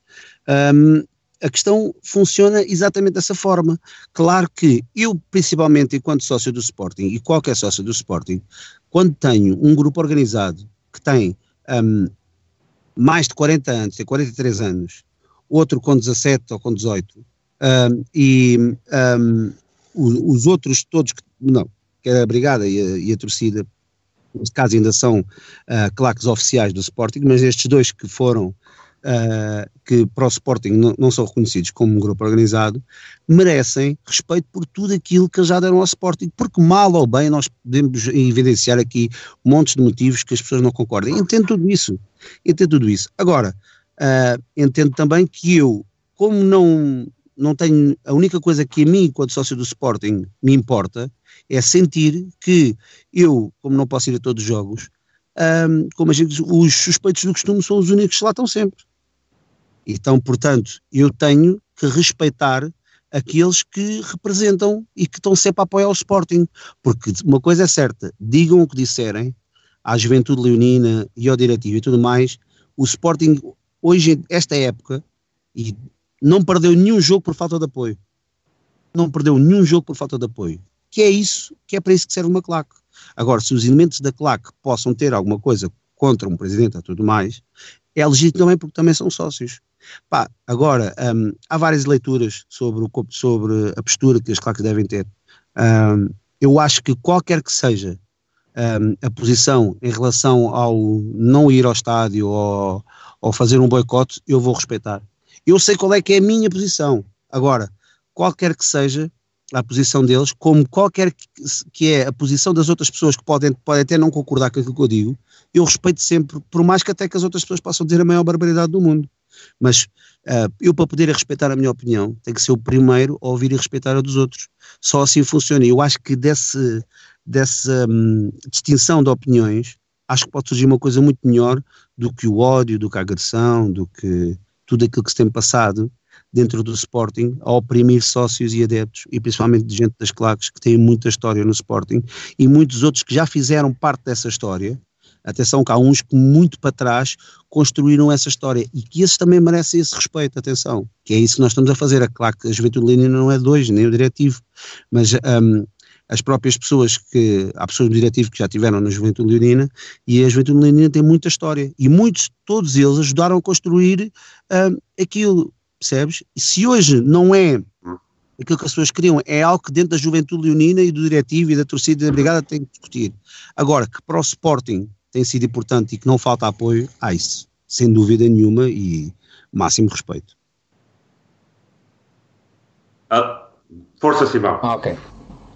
Um, a questão funciona exatamente dessa forma. Claro que eu, principalmente enquanto sócio do Sporting, e qualquer sócio do Sporting, quando tenho um grupo organizado que tem um, mais de 40 anos, tem 43 anos, outro com 17 ou com 18, um, e um, os, outros todos, que, não, que é a Brigada e a, e a torcida, neste caso ainda são uh, claques oficiais do Sporting, mas estes dois que foram, uh, que para o Sporting não, não, são reconhecidos como um grupo organizado, merecem respeito por tudo aquilo que já deram ao Sporting, porque mal ou bem nós podemos evidenciar aqui montes de motivos que as pessoas não concordem. Entendo tudo isso, entendo tudo isso. Agora, uh, entendo também que eu, como não não tenho, a única coisa que a mim, enquanto sócio do Sporting, me importa é sentir que eu, como não posso ir a todos os jogos, um, como a gente diz, os suspeitos do costume são os únicos que lá estão sempre. Então, portanto, eu tenho que respeitar aqueles que representam e que estão sempre a apoiar o Sporting. Porque uma coisa é certa, digam o que disserem à juventude leonina e ao diretivo e tudo mais, o Sporting, hoje, esta época, e não perdeu nenhum jogo por falta de apoio. Não perdeu nenhum jogo por falta de apoio. Que é isso, que é para isso que serve uma claque. Agora, se os elementos da claque possam ter alguma coisa contra um presidente e tudo mais, é legítimo também porque também são sócios. Pá, agora, um, há várias leituras sobre, o, sobre a postura que as claques devem ter. Um, eu acho que qualquer que seja um, a posição em relação ao não ir ao estádio ou, ou fazer um boicote, eu vou respeitar. Eu sei qual é que é a minha posição. Agora, qualquer que seja a posição deles, como qualquer que é a posição das outras pessoas que podem, podem até não concordar com aquilo que eu digo, eu respeito sempre, por mais que até que as outras pessoas possam dizer a maior barbaridade do mundo. Mas uh, eu, para poder respeitar a minha opinião, tenho que ser o primeiro a ouvir e respeitar a dos outros. Só assim funciona. E eu acho que desse, dessa um, distinção de opiniões, acho que pode surgir uma coisa muito melhor do que o ódio, do que a agressão, do que tudo aquilo que se tem passado dentro do Sporting a oprimir sócios e adeptos e principalmente de gente das claques que têm muita história no Sporting e muitos outros que já fizeram parte dessa história. Atenção que há uns que muito para trás construíram essa história e que esses também merecem esse respeito, atenção, que é isso que nós estamos a fazer. É claro a Juventude Leonina não é dois, nem o diretivo, mas um, as próprias pessoas que, há pessoas do diretivo que já tiveram na Juventude Leonina e a Juventude Leonina tem muita história e muitos, todos eles ajudaram a construir uh, aquilo, percebes? E se hoje não é aquilo que as pessoas queriam. É algo que dentro da juventude leonina e do diretivo e da torcida e da brigada tem que discutir. Agora, que para o Sporting tem sido importante e que não falta apoio, há isso, sem dúvida nenhuma e máximo respeito. Ah, força, Simão. Ah, ok.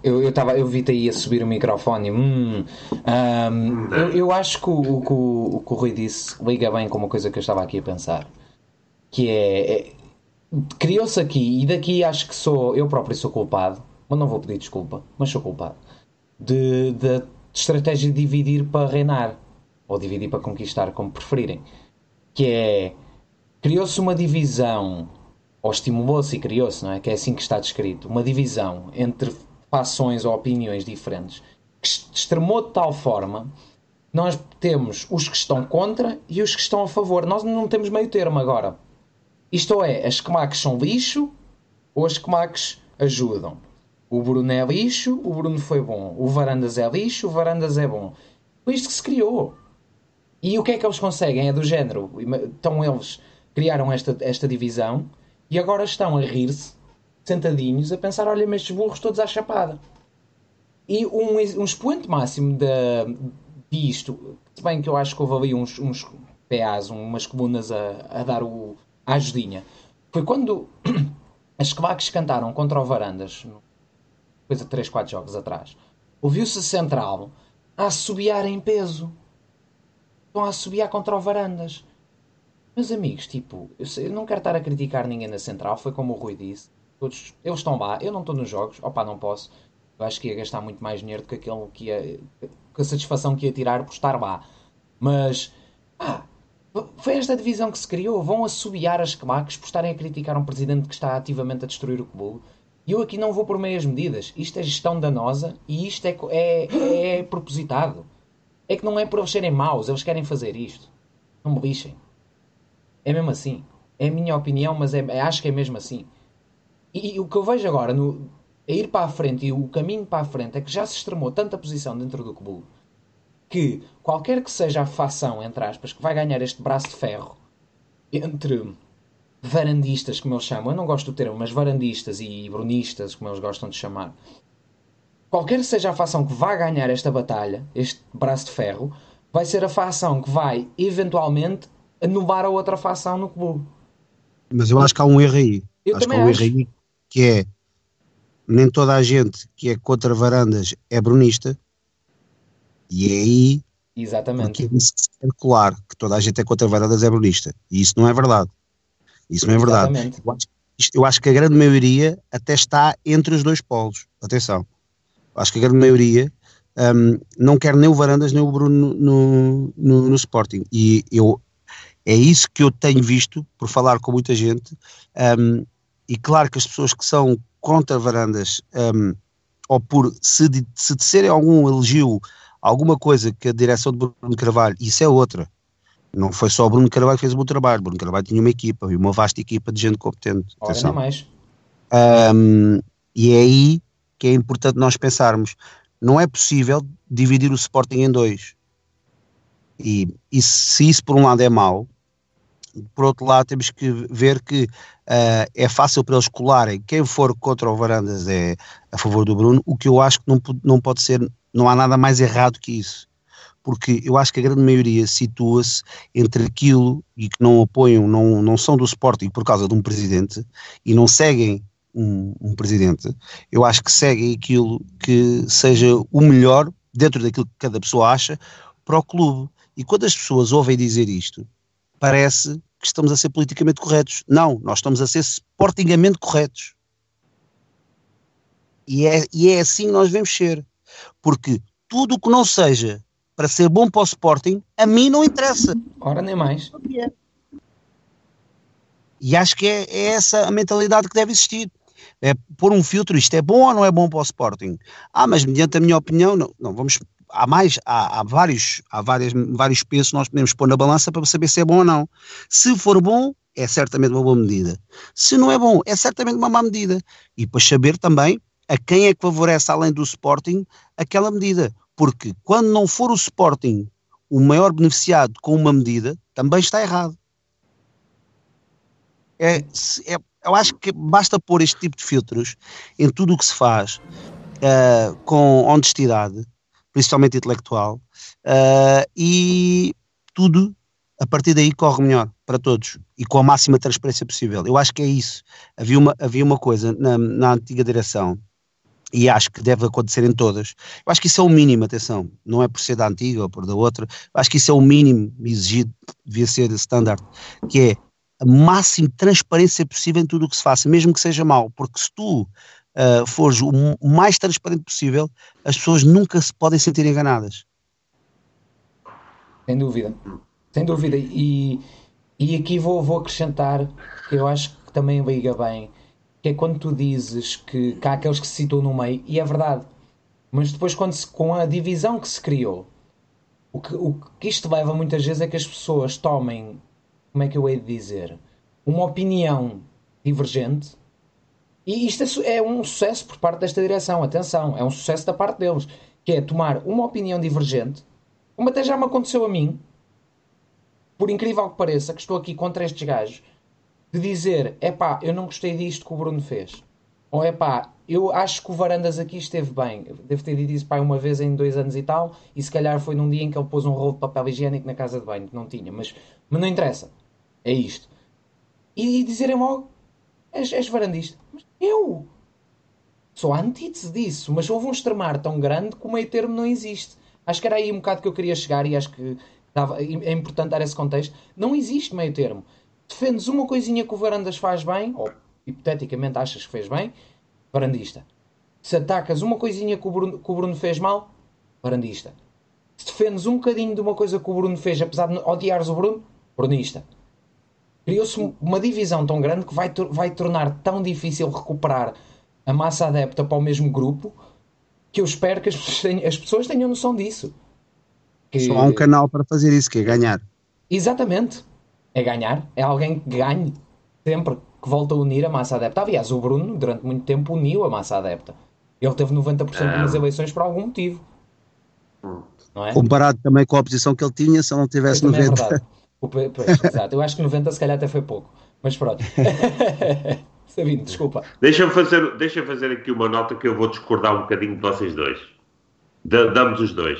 Eu, eu, tava, eu vi-te aí a subir o microfone. Hum, um, eu, eu, acho que o, que, o, que o Rui disse liga bem com uma coisa que eu estava aqui a pensar. Que é, é criou-se aqui, e daqui acho que sou, eu próprio sou culpado, mas não vou pedir desculpa, mas sou culpado, de, de estratégia de dividir para reinar, ou dividir para conquistar, como preferirem. Que é, criou-se uma divisão, ou estimulou-se e criou-se, não é? Que é assim que está descrito, uma divisão entre fações ou opiniões diferentes, que extremou de tal forma nós temos os que estão contra e os que estão a favor. Nós não temos meio termo agora. Isto é, as Kmax são lixo ou as Kmax ajudam. O Bruno é lixo, o Bruno foi bom. O Varandas é lixo, o Varandas é bom. Foi isto que se criou. E o que é que eles conseguem? É do género. Então eles criaram esta, esta divisão e agora estão a rir-se, sentadinhos, a pensar: olha, mas estes burros todos à chapada. E um, um expoente máximo de, disto, se bem que eu acho que houve ali uns, uns PAs, umas colunas a, a dar o, à ajudinha. Foi quando as Quaques cantaram contra o Varandas, coisa de 3, 4 jogos atrás, ouviu-se a Central a assobiar em peso. Estão a assobiar contra o Varandas. Meus amigos, tipo, eu, sei, eu, não quero estar a criticar ninguém na Central, foi como o Rui disse. Todos, eles estão lá, eu não estou nos jogos, opá, não posso. Eu acho que ia gastar muito mais dinheiro do que aquele que ia. com a satisfação que ia tirar por estar lá. Mas, ah, foi esta divisão que se criou. Vão assobiar as claques por estarem a criticar um presidente que está ativamente a destruir o clube. E eu aqui não vou por meias medidas. Isto é gestão danosa e isto é, é, é propositado. É que não é por eles serem maus, eles querem fazer isto. Não me lixem. É mesmo assim. É a minha opinião, mas é, acho que é mesmo assim. E, e o que eu vejo agora no, a ir para a frente e o caminho para a frente é que já se extremou tanta posição dentro do clube que qualquer que seja a facção, entre aspas, que vai ganhar este braço de ferro entre varandistas, como eles chamam, eu não gosto do termo, mas varandistas e brunistas, como eles gostam de chamar, qualquer que seja a facção que vai ganhar esta batalha, este braço de ferro, vai ser a facção que vai eventualmente anular a outra facção no clube. Mas eu acho que há um erro aí. Eu acho que há um acho. erro aí que é nem toda a gente que é contra varandas é brunista e é aí Exatamente. que isso circular, que toda a gente é contra varadas é brunista. E isso não é verdade. Isso não é verdade. Eu acho, eu acho, que a grande maioria até está entre os dois polos. Atenção. Acho que a grande maioria um, não quer nem o Varandas nem o Bruno no, no, no, Sporting. E eu, é isso que eu tenho visto por falar com muita gente. Um, e claro que as pessoas que são contra Varandas um, ou por se, de, se disserem algum elogio alguma coisa que a direção de Bruno Carvalho, isso é outra. Não foi só o Bruno Carvalho que fez o bom trabalho. Bruno Carvalho tinha uma equipa, uma vasta equipa de gente competente. Ora, nem mais. Um, e é aí que é importante nós pensarmos. Não é possível dividir o Sporting em dois. E, e se isso por um lado é mau, por outro lado temos que ver que uh, é fácil para eles colarem. Quem for contra o Varandas é a favor do Bruno, o que eu acho que não, não pode ser não há nada mais errado que isso. Porque eu acho que a grande maioria situa-se entre aquilo e que não apoiam, não, não são do Sporting por causa de um presidente e não seguem um, um presidente. Eu acho que seguem aquilo que seja o melhor dentro daquilo que cada pessoa acha para o clube. E quando as pessoas ouvem dizer isto, parece que estamos a ser politicamente corretos. Não, nós estamos a ser sportingamente corretos. E é, e é assim que nós devemos ser. Porque tudo o que não seja para ser bom para o Sporting, a mim não interessa. Ora, nem mais. E acho que é, é essa a mentalidade que deve existir. É pôr um filtro, isto é bom ou não é bom para o Sporting? Ah, mas mediante a minha opinião, não, não vamos, há mais, há, há, vários, há várias, vários pesos que nós podemos pôr na balança para saber se é bom ou não. Se for bom, é certamente uma boa medida. Se não é bom, é certamente uma má medida. E depois saber também a quem é que favorece, além do Sporting, aquela medida. Porque quando não for o Sporting o maior beneficiado com uma medida, também está errado. É, é, eu acho que basta pôr este tipo de filtros em tudo o que se faz uh, com honestidade, principalmente intelectual, uh, e tudo a partir daí corre melhor para todos e com a máxima transparência possível. Eu acho que é isso. Havia uma, havia uma coisa na, na antiga direção e acho que deve acontecer em todas. Eu acho que isso é o mínimo, atenção, não é por ser da antiga ou por da outra, eu acho que isso é o mínimo exigido, devia ser standard, que é a máxima transparência possível em tudo o que se faça, mesmo que seja mal, porque se tu uh, fores o mais transparente possível, as pessoas nunca se podem sentir enganadas. Sem dúvida, sem dúvida. E, e aqui vou, vou acrescentar que eu acho que também liga bem, que é quando tu dizes que, que há aqueles que se situam no meio, e é verdade, mas depois quando se, com a divisão que se criou, o que, o que isto leva muitas vezes é que as pessoas tomem, como é que eu hei de dizer, uma opinião divergente e isto é, é um sucesso por parte desta direção, atenção, é um sucesso da parte deles, que é tomar uma opinião divergente, como até já me aconteceu a mim, por incrível que pareça, que estou aqui contra estes gajos, de dizer, é pá, eu não gostei disto que o Bruno fez. Ou é pá, eu acho que o Varandas aqui esteve bem. Devo ter dito isso pá, uma vez em dois anos e tal, e se calhar foi num dia em que ele pôs um rolo de papel higiênico na casa de banho, que não tinha, mas, mas não interessa. É isto. E, e dizerem logo, és, és varandista. Mas eu sou a antítese disso, mas houve um extremar tão grande que o meio termo não existe. Acho que era aí um bocado que eu queria chegar e acho que é importante dar esse contexto. Não existe meio termo. Defendes uma coisinha que o Varandas faz bem, ou hipoteticamente achas que fez bem, varandista. Se atacas uma coisinha que o Bruno, que o Bruno fez mal, varandista. Se defendes um bocadinho de uma coisa que o Bruno fez, apesar de odiares o Bruno, brunista criou-se uma divisão tão grande que vai, vai tornar tão difícil recuperar a massa adepta para o mesmo grupo que eu espero que as pessoas tenham, as pessoas tenham noção disso. Que... Só há um canal para fazer isso, que é ganhar. Exatamente. É ganhar. É alguém que ganhe sempre, que volta a unir a massa adepta. Aliás, o Bruno, durante muito tempo, uniu a massa adepta. Ele teve 90% nas eleições por algum motivo. É? Comparado também com a oposição que ele tinha, se ele não tivesse 90%. É pois, exato. Eu acho que 90 se calhar até foi pouco. Mas pronto. Sabino, desculpa. Deixa-me fazer, deixa fazer aqui uma nota que eu vou discordar um bocadinho de vocês dois. Damos os dois.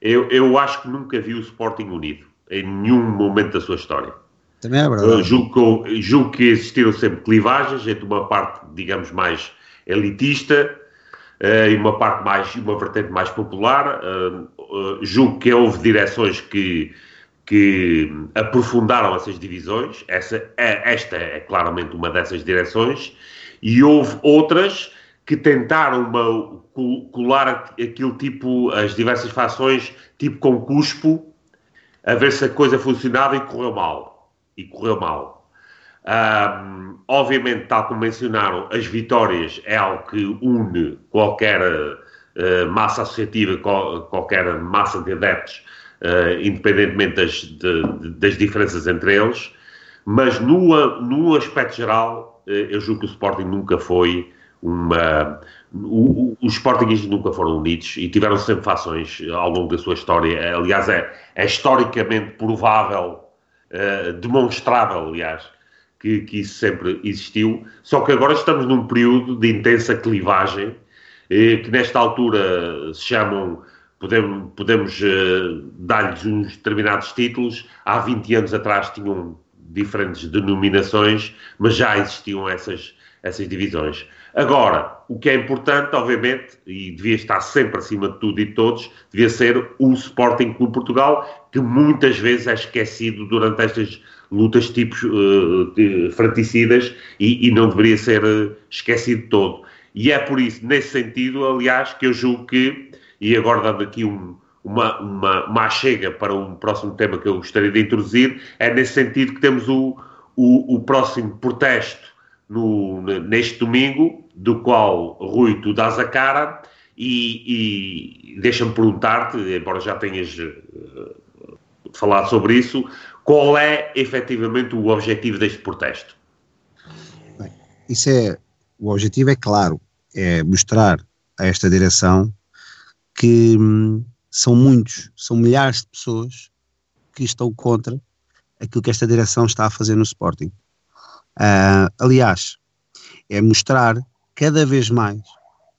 Eu, eu acho que nunca vi o Sporting unido em nenhum momento da sua história. Também é verdade. julgo, que, julgo que existiram sempre clivagens entre uma parte, digamos, mais elitista uh, e uma parte mais, uma vertente mais popular. Uh, uh, julgo que houve direções que que aprofundaram essas divisões. Essa, é, esta é claramente uma dessas direções, e houve outras que tentaram uma, colar aquilo tipo, as diversas fações, tipo com cuspo, a ver se a coisa funcionava e correu mal. E correu mal. Um, obviamente, tal como mencionaram, as vitórias é algo que une qualquer uh, massa associativa, qualquer massa de adeptos uh, independentemente das, de, das diferenças entre eles, mas no, no aspecto geral, uh, eu julgo que o Sporting nunca foi uma. O, os Sportingistas nunca foram unidos e tiveram sempre fações ao longo da sua história. Aliás, é, é historicamente provável, uh, demonstrável, aliás, que, que, isso sempre existiu. Só que agora estamos num período de intensa clivagem, que nesta altura se chamam podemos, podemos uh, dar-lhes uns determinados títulos. Há 20 anos atrás tinham diferentes denominações, mas já existiam essas, essas divisões. Agora, o que é importante, obviamente, e devia estar sempre acima de tudo e de todos, devia ser o Sporting Clube Portugal, que muitas vezes é esquecido durante estas lutas tipos uh, fraticidas e, e, não deveria ser uh, esquecido todo. E é por isso, nesse sentido, aliás, que eu julgo que e agora dando aqui um, uma, uma, uma chega para um próximo tema que eu gostaria de introduzir, é nesse sentido que temos o, o, o próximo protesto no, neste domingo, do qual, Rui, tu dás a cara, e, e deixa-me perguntar-te, embora já tenhas uh, falado sobre isso, qual é efetivamente o objetivo deste protesto? Bem, isso é, o objetivo é claro, é mostrar a esta direção que hum, são muitos, são milhares de pessoas que estão contra aquilo que esta direção está a fazer no Sporting. Uh, aliás, é mostrar cada vez mais,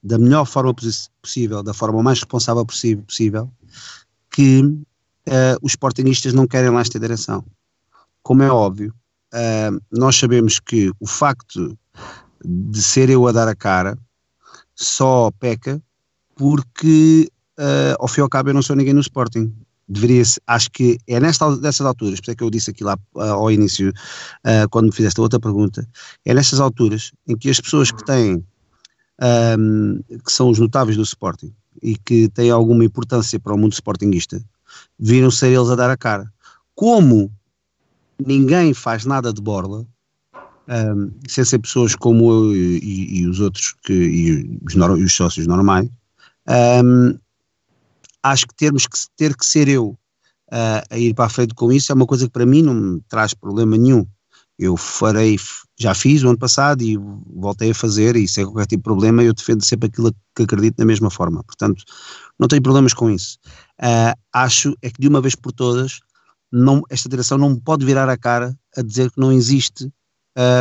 da melhor forma possível, da forma mais responsável possível, que uh, os sportingistas não querem lá esta direção. Como é óbvio, uh, nós sabemos que o facto de ser eu a dar a cara só peca porque, uh, ao fim e ao cabo, eu não sou ninguém no Sporting. Deveria acho que é nesta, nessas alturas, por isso é que eu disse aqui lá uh, ao início, uh, quando me fizeste a outra pergunta, é nestas alturas em que as pessoas que têm, um, que são os notáveis do Sporting e que têm alguma importância para o mundo sportinguista, viram ser eles a dar a cara. Como ninguém faz nada de borla, um, sem ser pessoas como eu e, e os outros que, e os, e os sócios normais, um, acho que termos que ter que ser eu uh, a ir para a frente com isso é uma coisa que para mim não me traz problema nenhum. Eu farei, já fiz o ano passado e voltei a fazer, e sem qualquer tipo de problema, eu defendo sempre aquilo que acredito da mesma forma. Portanto, não tenho problemas com isso. Uh, acho é que de uma vez por todas, não, esta direção não pode virar a cara a dizer que não existe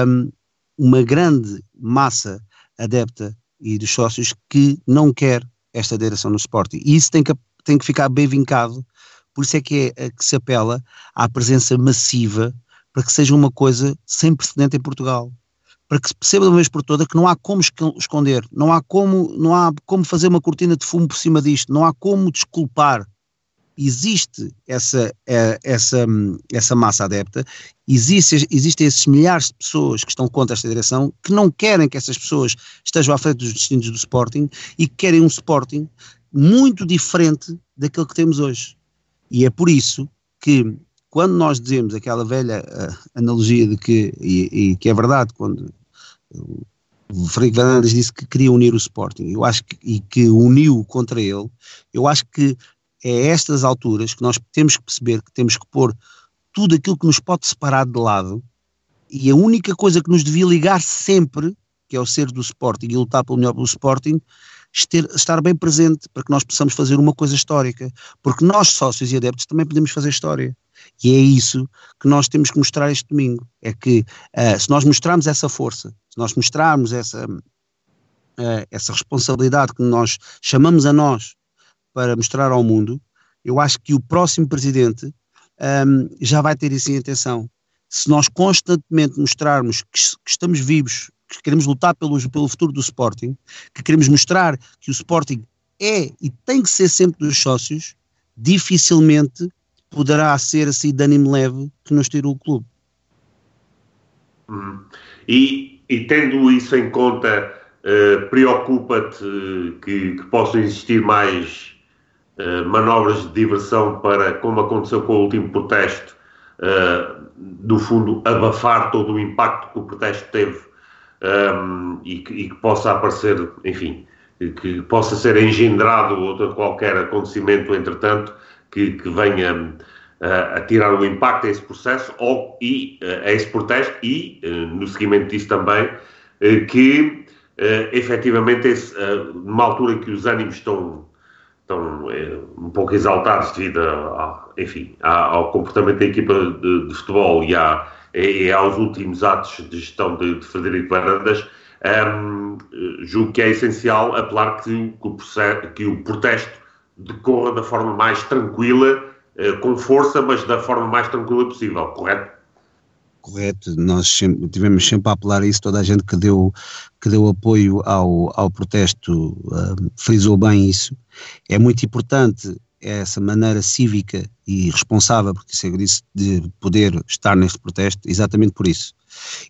um, uma grande massa adepta e dos sócios que não quer esta direção no Sporting. E isso tem que, tem que ficar bem vincado, por isso é que, é, é que se apela à presença massiva para que seja uma coisa sem precedente em Portugal. Para que se perceba de uma vez por todas que não há como esconder, não há como, não há como fazer uma cortina de fumo por cima disto, não há como desculpar existe essa, é, essa, essa massa adepta, existe, existem esses milhares de pessoas que estão contra esta direção, que não querem que essas pessoas estejam à frente dos destinos do Sporting e que querem um Sporting muito diferente daquele que temos hoje. E é por isso que, quando nós dizemos aquela velha uh, analogia de que, e, e, que é verdade, quando o Frederico Fernandes disse que queria unir o Sporting, eu acho que, e que uniu contra ele, eu acho que é a estas alturas que nós temos que perceber que temos que pôr tudo aquilo que nos pode separar de lado e a única coisa que nos devia ligar sempre, que é o ser do Sporting e lutar pelo melhor pelo Sporting, estar bem presente para que nós possamos fazer uma coisa histórica. Porque nós, sócios e adeptos, também podemos fazer história. E é isso que nós temos que mostrar este domingo. É que uh, se nós mostrarmos essa força, se nós mostrarmos essa, uh, essa responsabilidade que nós chamamos a nós para mostrar ao mundo, eu acho que o próximo presidente um, já vai ter isso em atenção. Se nós constantemente mostrarmos que, que estamos vivos, que queremos lutar pelo, futuro do Sporting, que queremos mostrar que o Sporting é e tem que ser sempre dos sócios, dificilmente poderá ser assim de ânimo leve que nos tira o clube. Hum. E, e, tendo isso em conta, uh, preocupa-te que, que possam existir mais manobras de diversão para, como aconteceu com o último protesto, uh, do fundo abafar todo o impacto que o protesto teve um, e, que, e, que, possa aparecer, enfim, que possa ser engendrado outro qualquer acontecimento, entretanto, que, que venha uh, a tirar o impacto a esse processo ou, e, a esse protesto e, no seguimento disso também, que efetivamente, esse, numa altura em que os ânimos estão estão é, um pouco exaltados devido a, enfim, ao comportamento da equipa de, de futebol e, a, e, aos últimos atos de gestão de, de Frederico Varandas, um, julgo que é essencial apelar que, que, o, que o protesto decorra da forma mais tranquila, uh, com força, mas da forma mais tranquila possível, correto? Correto, nós sempre, tivemos sempre a apelar a isso, toda a gente que deu, que deu apoio ao, ao protesto uh, frisou bem isso. É muito importante essa maneira cívica e responsável, porque isso é de poder estar neste protesto, exatamente por isso.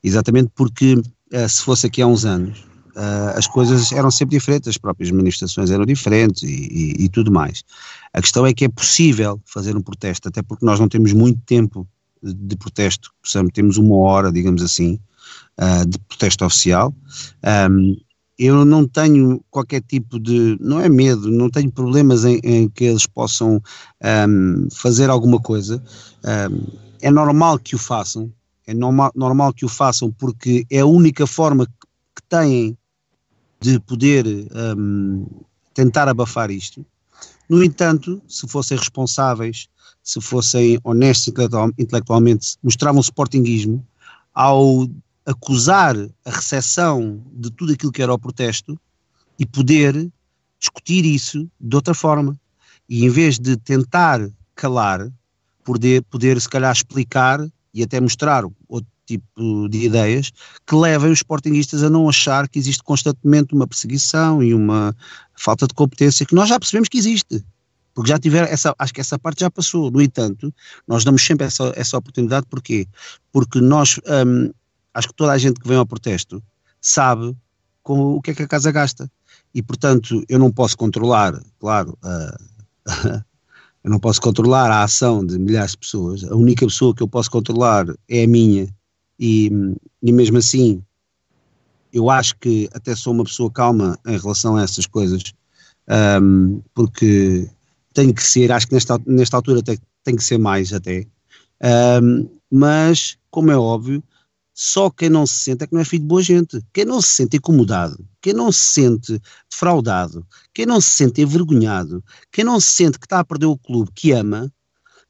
Exatamente porque uh, se fosse aqui há uns anos, uh, as coisas eram sempre diferentes, as próprias manifestações eram diferentes e, e, e tudo mais. A questão é que é possível fazer um protesto, até porque nós não temos muito tempo de protesto, temos uma hora, digamos assim, uh, de protesto oficial. Um, eu não tenho qualquer tipo de, não é medo, não tenho problemas em, em que eles possam um, fazer alguma coisa. Um, é normal que o façam, é normal, normal que o façam porque é a única forma que, que têm de poder tentar abafar isto. No entanto, se fossem responsáveis se fossem honestos intelectualmente, mostravam sportinguismo ao acusar a recepção de tudo aquilo que era o protesto e poder discutir isso de outra forma. E em vez de tentar calar, poder, poder se calhar explicar e até mostrar outro tipo de ideias que levem os sportinguistas a não achar que existe constantemente uma perseguição e uma falta de competência que nós já percebemos que existe. Porque já tiveram, essa, acho que essa parte já passou. No entanto, nós damos sempre essa, essa oportunidade, porquê? Porque nós, hum, acho que toda a gente que vem ao protesto sabe com o que é que a casa gasta. E, portanto, eu não posso controlar, claro, uh, eu não posso controlar a ação de milhares de pessoas. A única pessoa que eu posso controlar é a minha. E, e mesmo assim, eu acho que até sou uma pessoa calma em relação a essas coisas, um, porque tem que ser, acho que nesta, nesta altura tem, tem que ser mais até. Um, mas, como é óbvio, só quem não se sente é que não é filho de boa gente. Quem não se sente incomodado, quem não se sente defraudado, quem não se sente envergonhado, quem não se sente que está a perder o clube que ama,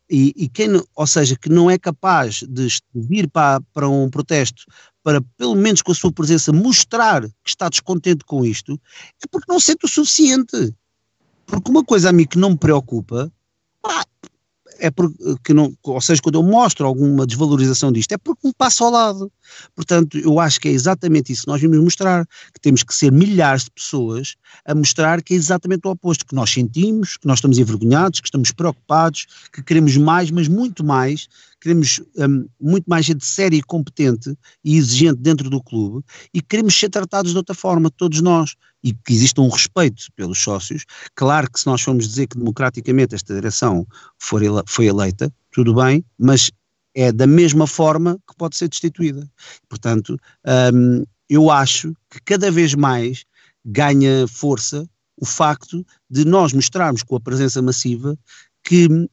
e, e quem, ou seja, que não é capaz de vir para, para um protesto para, pelo menos com a sua presença, mostrar que está descontente com isto, é porque não sente o suficiente. Porque uma coisa a mim que não me preocupa, pá, é porque não, ou seja, quando eu mostro alguma desvalorização disto, é porque me passo ao lado. Portanto, eu acho que é exatamente isso que nós vimos mostrar, que temos que ser milhares de pessoas a mostrar que é exatamente o oposto, que nós sentimos, que nós estamos envergonhados, que estamos preocupados, que queremos mais, mas muito mais, queremos um, muito mais gente séria e competente e exigente dentro do clube e queremos ser tratados de outra forma, todos nós e que exista um respeito pelos sócios. Claro que se nós formos dizer que democraticamente esta direção foi, ele, foi eleita, tudo bem, mas é da mesma forma que pode ser destituída. Portanto, um, eu acho que cada vez mais ganha força o facto de nós mostrarmos com a presença massiva que um,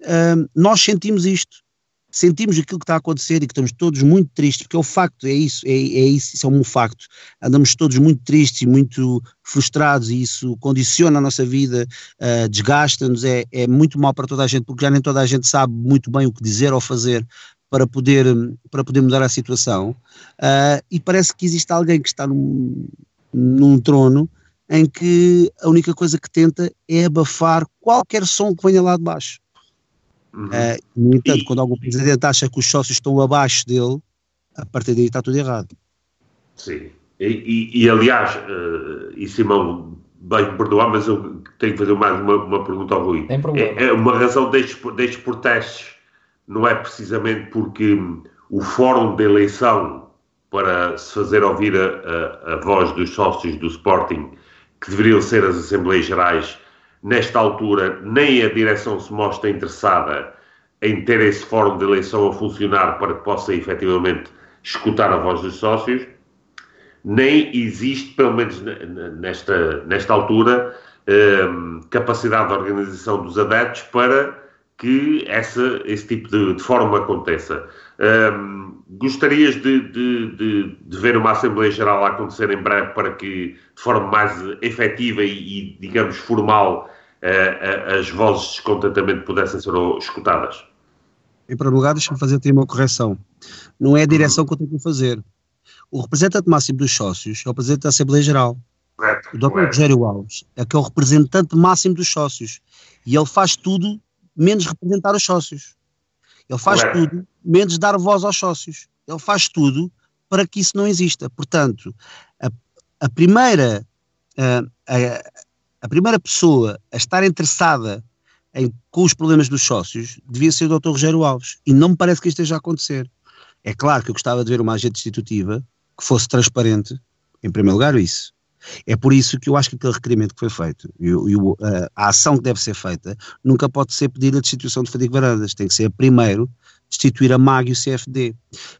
nós sentimos isto sentimos aquilo que está a acontecer e que estamos todos muito tristes, porque é o facto, é isso, é, é isso, isso é um facto. Andamos todos muito tristes e muito frustrados e isso condiciona a nossa vida, uh, desgasta-nos, é, é muito mal para toda a gente, porque já nem toda a gente sabe muito bem o que dizer ou fazer para poder, para poder mudar a situação. Uh, e parece que existe alguém que está num, num trono em que a única coisa que tenta é abafar qualquer som que venha lá de baixo. Uhum. Uh, no entanto, e, quando algum presidente acha que os sócios estão abaixo dele, a partir daí está tudo errado. Sim. E, e, e aliás, uh, e Simão, bem me perdoar, mas eu tenho que fazer mais uma, uma pergunta ao Rui. É, é, uma razão destes, destes protestos não é precisamente porque o fórum de eleição para se fazer ouvir a, a, a voz dos sócios do Sporting, que deveriam ser as Assembleias Gerais, nesta altura, nem a direção se mostra interessada em ter esse fórum de eleição a funcionar para que possa efetivamente escutar a voz dos sócios, nem existe, pelo menos nesta, nesta altura, um, capacidade de organização dos adeptos para que essa, esse tipo de, de fórum aconteça. Um, gostarias de, de, de, de, ver uma Assembleia Geral acontecer em breve para que, de forma mais efetiva e, e digamos, formal, uh, uh, as vozes de descontentamento pudessem ser escutadas? Em primeiro lugar, deixa-me fazer aqui uma correção. Não é a direção que eu tenho que fazer. O representante máximo dos sócios é o presidente da Assembleia Geral. Correto, o Dr. Rogério Alves é que é o representante máximo dos sócios. E ele faz tudo menos representar os sócios. Ele faz Correto. tudo menos dar voz aos sócios. Ele faz tudo para que isso não exista. Portanto, a, a primeira, a, a, a, primeira pessoa a estar interessada em, com os problemas dos sócios devia ser o Dr. Rogério Alves. E não me parece que isto esteja a acontecer. É claro que eu gostava de ver uma agente institutiva que fosse transparente, em primeiro lugar, isso. É por isso que eu acho que aquele requerimento que foi feito e, e a, a, ação que deve ser feita nunca pode ser pedir a destituição de Fadigo Varandas, tem que ser primeiro destituir a MAG e o CFD.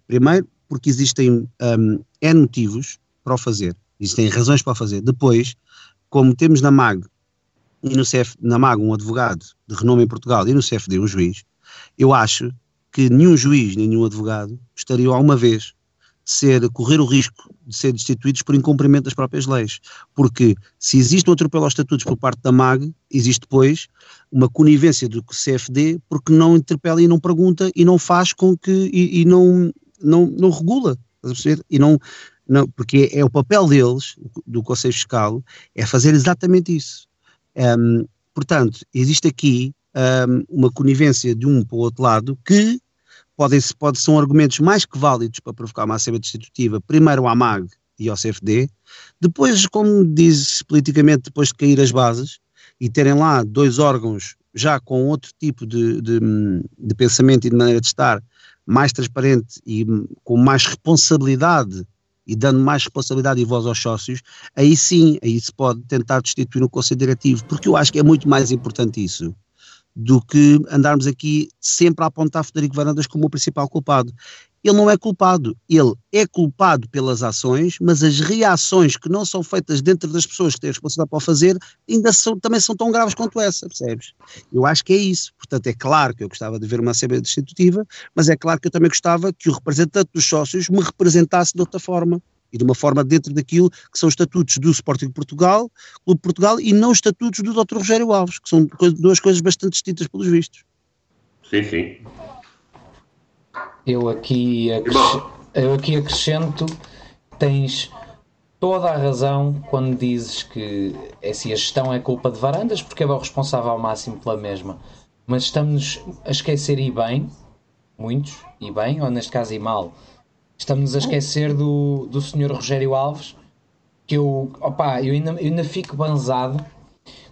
Primeiro, porque existem um, motivos para o fazer, existem razões para o fazer. Depois, como temos na MAG e no CF, na MAG um advogado de renome em Portugal e no CFD um juiz, eu acho que nenhum juiz nenhum advogado estariam alguma vez ser, correr o risco de ser destituídos por incumprimento das próprias leis. Porque se existe um atropelo aos estatutos por parte da MAG, existe depois uma conivência do CFD porque não interpela e não pergunta e não faz com que, e, e não, não, não regula? E não, não, porque é o papel deles, do Conselho Fiscal, é fazer exatamente isso. Um, portanto, existe aqui um, uma conivência de um para o outro lado que podem, pode, são argumentos mais que válidos para provocar uma Assembleia Destitutiva, primeiro à MAG e ao CFD, depois, como diz politicamente, depois de cair as bases e terem lá dois órgãos já com outro tipo de, de, de pensamento e de maneira de estar, mais transparente e com mais responsabilidade e dando mais responsabilidade e voz aos sócios, aí sim, aí se pode tentar destituir no Conselho Diretivo, porque eu acho que é muito mais importante isso do que andarmos aqui sempre a apontar Federico Varandas como o principal culpado. Ele não é culpado, ele é culpado pelas ações, mas as reações que não são feitas dentro das pessoas que têm responsabilidade para fazer ainda são, também são tão graves quanto essa, percebes? Eu acho que é isso. Portanto, é claro que eu gostava de ver uma Assembleia Destitutiva, mas é claro que eu também gostava que o representante dos sócios me representasse de outra forma e de uma forma dentro daquilo que são os estatutos do Sporting Portugal, Clube Portugal, e não os estatutos do Dr. Rogério Alves, que são duas coisas bastante distintas pelos vistos. Sim, sim. Eu aqui, eu aqui acrescento, tens toda a razão quando dizes que é assim, a gestão é culpa de Varandas, porque é o responsável ao máximo pela mesma. Mas estamos a esquecer e bem, muitos, e bem, ou neste caso e mal, Estamos a esquecer do, do senhor Rogério Alves, que eu, opa, eu ainda, eu ainda fico banzado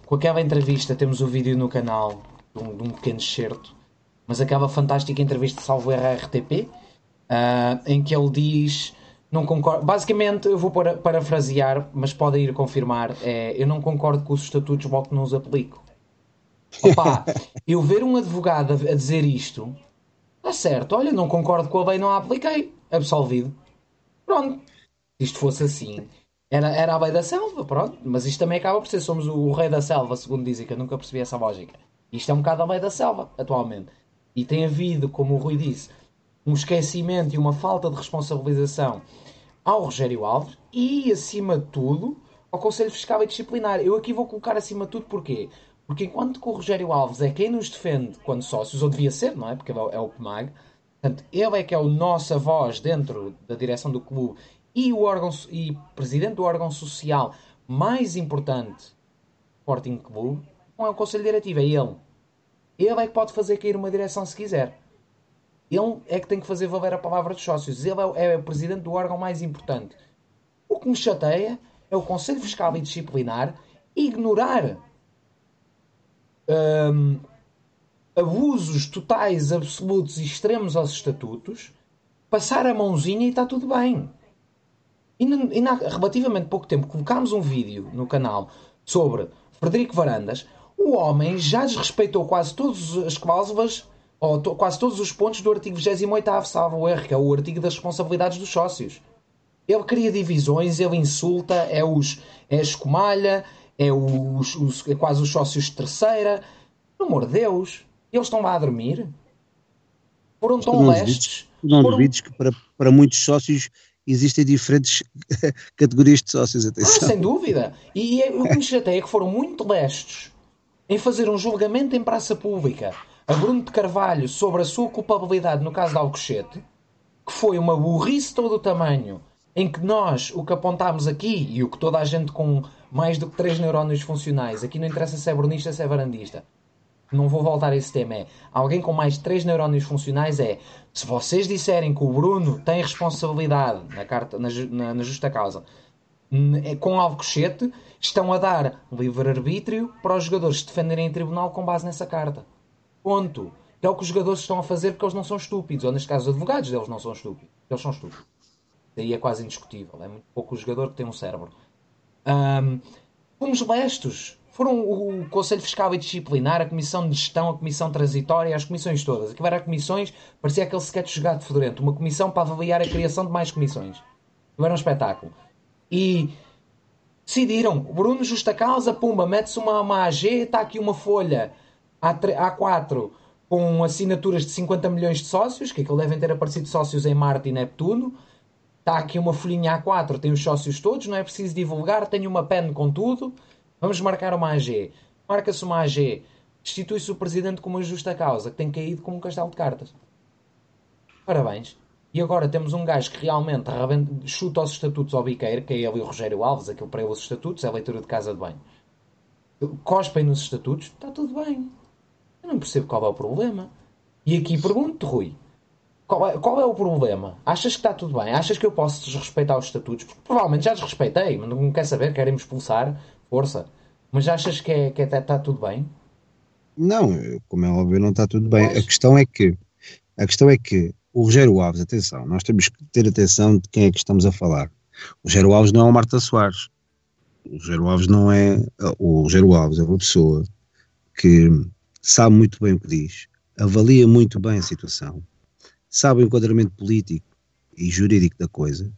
com aquela entrevista. Temos o vídeo no canal de um, de um pequeno excerto, mas aquela fantástica entrevista, salvo RTP, uh, ah, em que ele diz. Não concordo. Basicamente, eu vou para, parafrasear, mas podem ir confirmar. É, eu não concordo com os estatutos, logo que não os aplico. Opa, eu ver um advogado a, a dizer isto, está certo. Olha, não concordo com a lei, não a apliquei absolvido. Pronto. Se isto fosse assim, era, era a lei da selva, pronto. Mas isto também acaba por ser, somos o, o rei da selva, segundo dizem, que eu nunca percebi essa lógica. Isto é um bocado a lei da selva, atualmente. E tem havido, como o Rui disse, um esquecimento e uma falta de responsabilização ao Rogério Alves e, acima de tudo, ao Conselho Fiscal e Disciplinar. Eu aqui vou colocar acima de tudo porquê? Porque enquanto que o Rogério Alves é quem nos defende quando sócios, ou devia ser, não é? Porque é o PMAG, Portanto, ele é que é o nossa voz dentro da direção do clube e o órgão e presidente do órgão social mais importante Sporting Clube, não é o Conselho Diretivo, é ele. Ele é que pode fazer cair uma direção se quiser. Ele é que tem que fazer valer a palavra dos sócios. Ele é, é o presidente do órgão mais importante. O que me chateia é o Conselho Fiscal e Disciplinar ignorar hum, abusos totais, absolutos e extremos aos estatutos, passar a mãozinha e está tudo bem. E, e há relativamente pouco tempo colocámos um vídeo no canal sobre Frederico Varandas. O homem já desrespeitou quase todas as cláusulas, ou to, quase todos os pontos do artigo 28, salvo o erro, que é o artigo das responsabilidades dos sócios. Ele cria divisões, ele insulta, é, os, é a escumalha, é, os, os, é quase os sócios de terceira. Pelo amor de Deus, eles estão lá a dormir? Foram tão lestes? Não foram... duvides que para, para muitos sócios existem diferentes categorias de sócios, atenção. Ah, sem dúvida. E o que me chateia é que foram muito lestes em fazer um julgamento em praça pública a Bruno de Carvalho sobre a sua culpabilidade no caso de Alcochete, que foi uma burrice todo o tamanho, em que nós, o que apontámos aqui, e o que toda a gente com mais do que três neurónios funcionais, aqui não interessa se é brunista, se é varandista, não vou voltar a esse tema, é alguém com mais 3 neurónios funcionais é se vocês disserem que o Bruno tem responsabilidade na, carta, na, na, na justa causa é, com Alcochete, estão a dar livre-arbítrio para os jogadores se defenderem em tribunal com base nessa carta. Ponto. É o que os jogadores estão a fazer porque eles não são estúpidos. Ou neste caso, os advogados deles não são estúpidos. Eles são estúpidos. Daí é quase indiscutível. É muito pouco o jogador que tem um cérebro. Um, fomos lestos foram o Conselho Fiscal e Disciplinar, a Comissão de Gestão, a Comissão Transitória, as comissões todas. Aqui era comissões, parecia aquele sketch jogado fedorento. Uma comissão para avaliar a criação de mais comissões. Era um espetáculo. E decidiram, Bruno Justa Causa, pumba, mete-se uma, uma AG, está aqui uma folha A4 com assinaturas de 50 milhões de sócios, que aquilo devem ter aparecido sócios em Marte e Neptuno. Está aqui uma folhinha A4, tem os sócios todos, não é preciso divulgar, tenho uma pen com tudo Vamos marcar uma AG. Marca-se uma AG. Destitui-se o presidente com uma justa causa, que tem caído como um castelo de cartas. Parabéns. E agora temos um gajo que realmente chuta os estatutos ao biqueiro, que é ele e o Rogério Alves, aquilo para ele os estatutos, é a leitura de casa de banho. Cospem nos estatutos, está tudo bem. Eu não percebo qual é o problema. E aqui pergunto, Rui, qual é, qual é o problema? Achas que está tudo bem? Achas que eu posso desrespeitar os estatutos? Porque provavelmente já desrespeitei, mas não quer saber, querem me expulsar, força. Mas achas que, é, que é, está tudo bem? Não, como é óbvio, não está tudo bem. Pois. A questão é que a questão é que o Rogério Alves, atenção, nós temos que ter atenção de quem é que estamos a falar. O Rogério Alves não é o Marta Soares. O Rogério Alves não é. O Rogério Alves é uma pessoa que sabe muito bem o que diz, avalia muito bem a situação, sabe o enquadramento político e jurídico da coisa.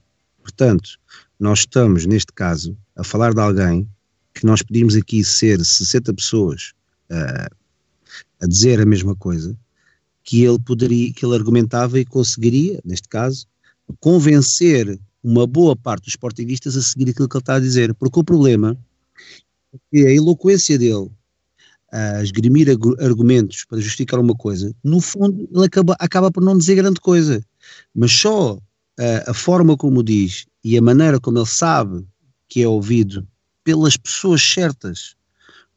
Portanto, nós estamos, neste caso, a falar de alguém que nós pedimos aqui ser 60 pessoas uh, a dizer a mesma coisa, que ele poderia, que ele argumentava e conseguiria, neste caso, convencer uma boa parte dos sportinguistas a seguir aquilo que ele está a dizer. Porque o problema é a eloquência dele a esgrimir argumentos para justificar uma coisa, no fundo ele acaba, acaba por não dizer grande coisa. Mas só a, a forma como diz e a maneira como ele sabe que é ouvido pelas pessoas certas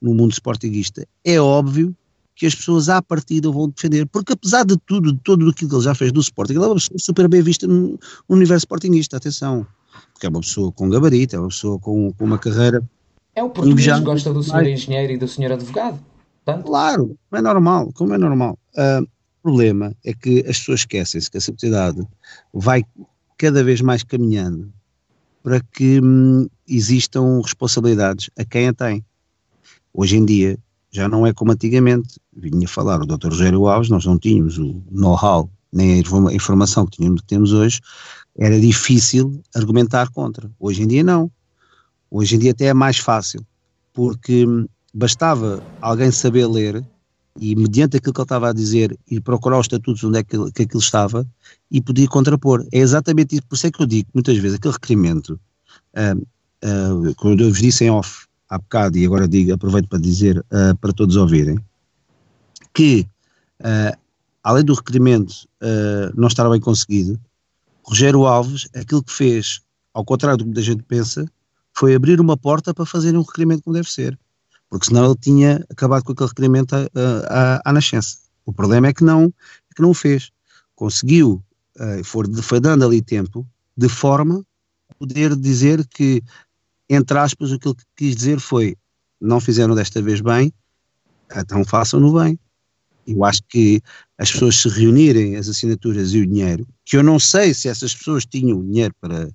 no mundo sportinguista, é óbvio que as pessoas à partida vão defender, porque apesar de tudo, de tudo aquilo que ele já fez do Sporting, ele é uma pessoa super bem vista no universo sportinguista, atenção, porque é uma pessoa com gabarito, é uma pessoa com, com uma carreira... É o português que gosta do senhor engenheiro e do senhor advogado. Tanto? Claro, é normal, como é normal. Uh, o problema é que as pessoas esquecem-se que a sociedade vai cada vez mais caminhando para que hum, existam responsabilidades a quem a tem. Hoje em dia, já não é como antigamente. Vinha falar o Dr. Rogério Alves, nós não tínhamos o know-how nem a informação que, tínhamos, que temos hoje, era difícil argumentar contra. Hoje em dia não. Hoje em dia até é mais fácil, porque bastava alguém saber ler e, mediante aquilo que ele estava a dizer, ir procurar os estatutos onde é que, que aquilo estava e podia contrapor. É exatamente isso. Por isso é que eu digo muitas vezes aquele requerimento, uh, uh, como eu vos disse em off, há bocado, e agora digo, aproveito para dizer para todos ouvirem, que além do requerimento não estar bem conseguido, Rogério Alves, aquilo que fez, ao contrário do que muita gente pensa, foi abrir uma porta para fazer um requerimento como deve ser. Porque senão ele tinha acabado com aquele requerimento à, à, nascença. O problema é que não, é que não o fez. Conseguiu, uh, foi, dando ali tempo, de forma a poder dizer que entre aspas, o que ele quis dizer foi: não fizeram desta vez bem, então façam-no bem. Eu acho que as pessoas se reunirem, as assinaturas e o dinheiro, que eu não sei se essas pessoas tinham dinheiro para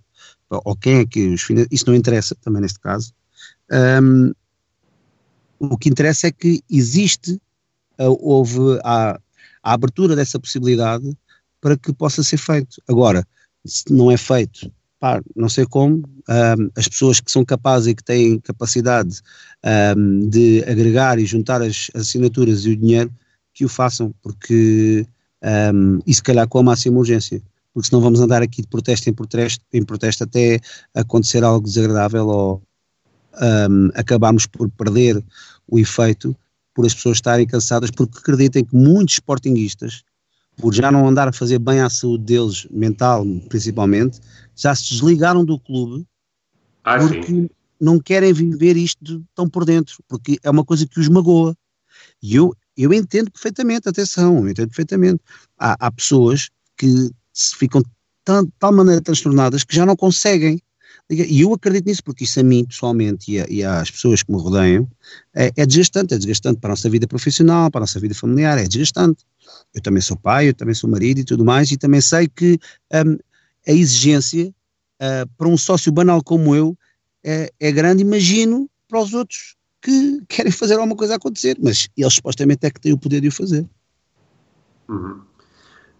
ou quem é que os isso não interessa também neste caso. Um, o que interessa é que existe, houve a, a abertura dessa possibilidade para que possa ser feito. Agora, se não é feito pá, não sei como, um, as pessoas que são capazes e que têm capacidade um, de agregar e juntar as, as, assinaturas e o dinheiro, que o façam, porque um, e se calhar com a máxima urgência, porque senão vamos andar aqui de protesto em protesto, em protesto até acontecer algo desagradável ou acabarmos por perder o efeito por as pessoas estarem cansadas, porque acreditem que muitos sportinguistas por já não andar a fazer bem à saúde deles, mental principalmente, já se desligaram do clube ah, porque sim. não querem viver isto tão por dentro, porque é uma coisa que os magoa. E eu, eu entendo perfeitamente, atenção, eu entendo perfeitamente. Há, há pessoas que ficam de tal maneira transtornadas que já não conseguem. E eu acredito nisso, porque isso a mim, pessoalmente, e, a, e às pessoas que me rodeiam, é, é desgastante. É desgastante para a nossa vida profissional, para a nossa vida familiar, é desgastante eu também sou pai, eu também sou marido e tudo mais, e também sei que um, a exigência uh, para um sócio banal como eu é, é, grande, imagino para os outros que querem fazer alguma coisa acontecer, mas eles supostamente é que têm o poder de o fazer. Uhum.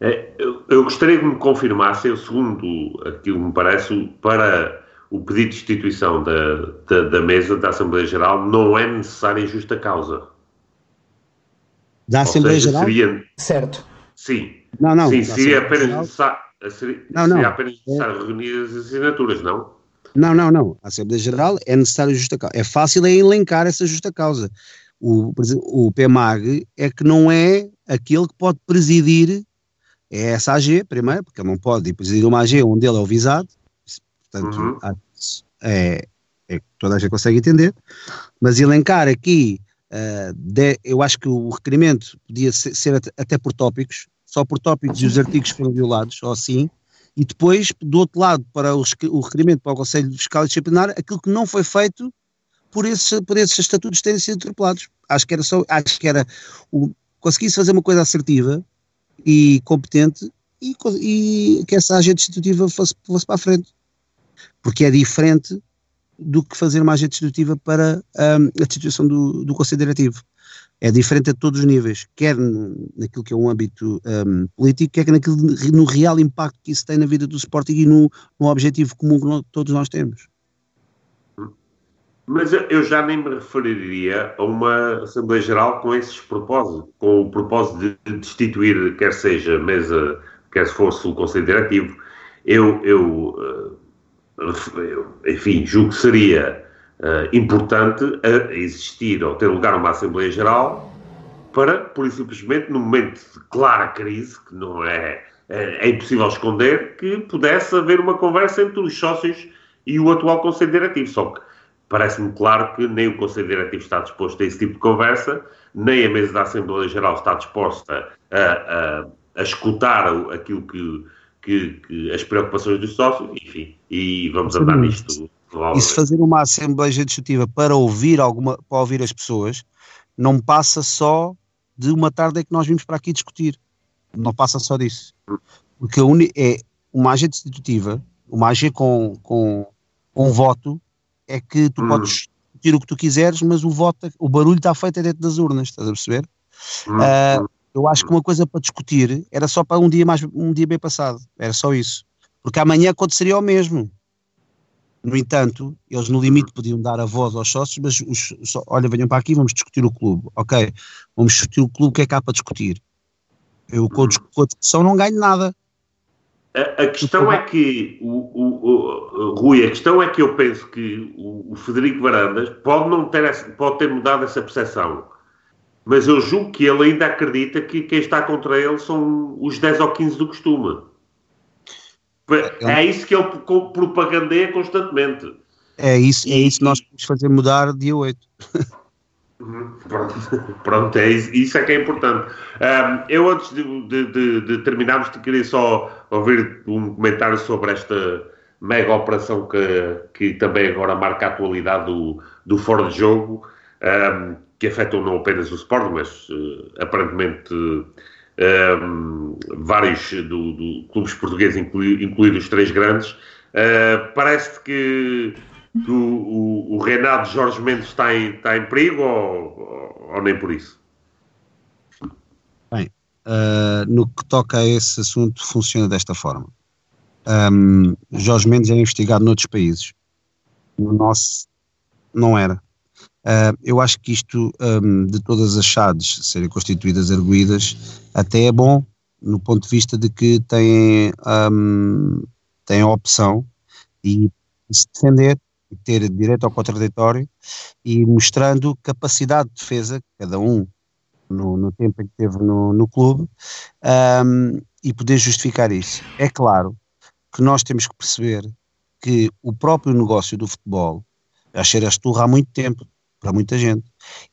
É, eu, eu, gostaria que me confirmasse, segundo aquilo que me parece, para o pedido de instituição da, da, da mesa da Assembleia Geral não é necessária justa causa da Assembleia seja, Geral? Seria... Certo. Sim. Não, não. Sim, seria apenas, necessário, seria, não, não. seria apenas necessário é... reunir as assinaturas, não? Não, não, não. A Assembleia Geral é necessário justa causa. É fácil é elencar essa justa causa. O, o PMAG é que não é aquele que pode presidir é essa AG, primeiro, porque ele não pode, e depois ir uma AG onde ele é o visado, portanto, uhum. é, é, toda a gente consegue entender, mas elencar aqui, uh, de, eu acho que o requerimento podia ser, ser até, até por tópicos, só por tópicos e os artigos foram violados, ou assim, e depois, do outro lado, para o, o requerimento para o Conselho Fiscal e Disciplinar, aquilo que não foi feito por, esse, por esses estatutos terem sido atropelados. Acho que era só, acho que era o, conseguisse fazer uma coisa assertiva e competente e, e que essa agente institutiva fosse, fosse para a frente. Porque é diferente do que fazer uma agente institutiva para um, a situação do, do Conselho Diretivo. É diferente a todos os níveis, quer naquilo que é um âmbito um, político, quer naquilo, no real impacto que isso tem na vida do Sporting e no, no objetivo comum que todos nós temos. Mas eu já nem me referiria a uma Assembleia Geral com esses propósitos, com o propósito de destituir, quer seja mesa, quer se fosse o Conselho Diretivo. Eu, eu, eh, enfim, julgo que seria uh, importante existir ou ter lugar uma Assembleia Geral para, por e simplesmente, no momento de clara crise, que não é, é, é impossível esconder, que pudesse haver uma conversa entre os sócios e o atual Conselho Diretivo. Só que parece-me claro que nem o Conselho Diretivo está disposto a esse tipo de conversa, nem a mesa da Assembleia Geral está disposta a, a, a escutar aquilo que, que, que, as preocupações dos sócios, enfim, e vamos andar nisto. E se fazer uma Assembleia Legislativa para ouvir, alguma, para ouvir as pessoas, não passa só de uma tarde em que nós vimos para aqui discutir. Não passa só disso. Porque é uma agente institutiva, uma AG com, com, com um voto, é que tu hum. podes discutir o que tu quiseres, mas o voto, o barulho está feito dentro das urnas, estás a perceber? Hum. Uh, eu acho que uma coisa para discutir era só para um dia mais um dia bem passado, era só isso. Porque amanhã aconteceria o mesmo. No entanto, eles no limite podiam dar a voz aos sócios, mas os, olha, venham para aqui, vamos discutir o clube. Ok, vamos discutir o clube, o que é que há para discutir? Eu com a discussão não ganho nada. A, a questão é que, o, o, o, Rui, a questão é que eu penso que o, Federico Varandas pode, não ter, pode ter mudado essa percepção, mas eu julgo que ele ainda acredita que quem está contra ele são os 10 ou 15 do costume. É isso que ele propagandeia constantemente. É isso, é isso que nós podemos fazer mudar dia 8. Pronto, pronto, é isso, é que é importante. Um, eu, antes de, de, de, de terminarmos, queria só ouvir um comentário sobre esta mega operação que, que também agora marca a atualidade do, do fora de jogo, um, que afetam não apenas o Sport, mas uh, aparentemente um, vários do, do, clubes portugueses, incluídos os três grandes. Uh, Parece que que o, o, o Renato Jorge Mendes está em, está em perigo ou, ou nem por isso? Bem, uh, no que toca a esse assunto, funciona desta forma. Um, Jorge Mendes é investigado noutros países. No nosso, não era. Uh, eu acho que isto, um, de todas as chaves serem constituídas arguídas, até é bom, no ponto de vista de que têm, um, têm a opção e se defender ter direito ao contraditório e mostrando capacidade de defesa, cada um no, no tempo em que esteve no, no clube, um, e poder justificar isso. É claro que nós temos que perceber que o próprio negócio do futebol já cheira a esturra há muito tempo, para muita gente,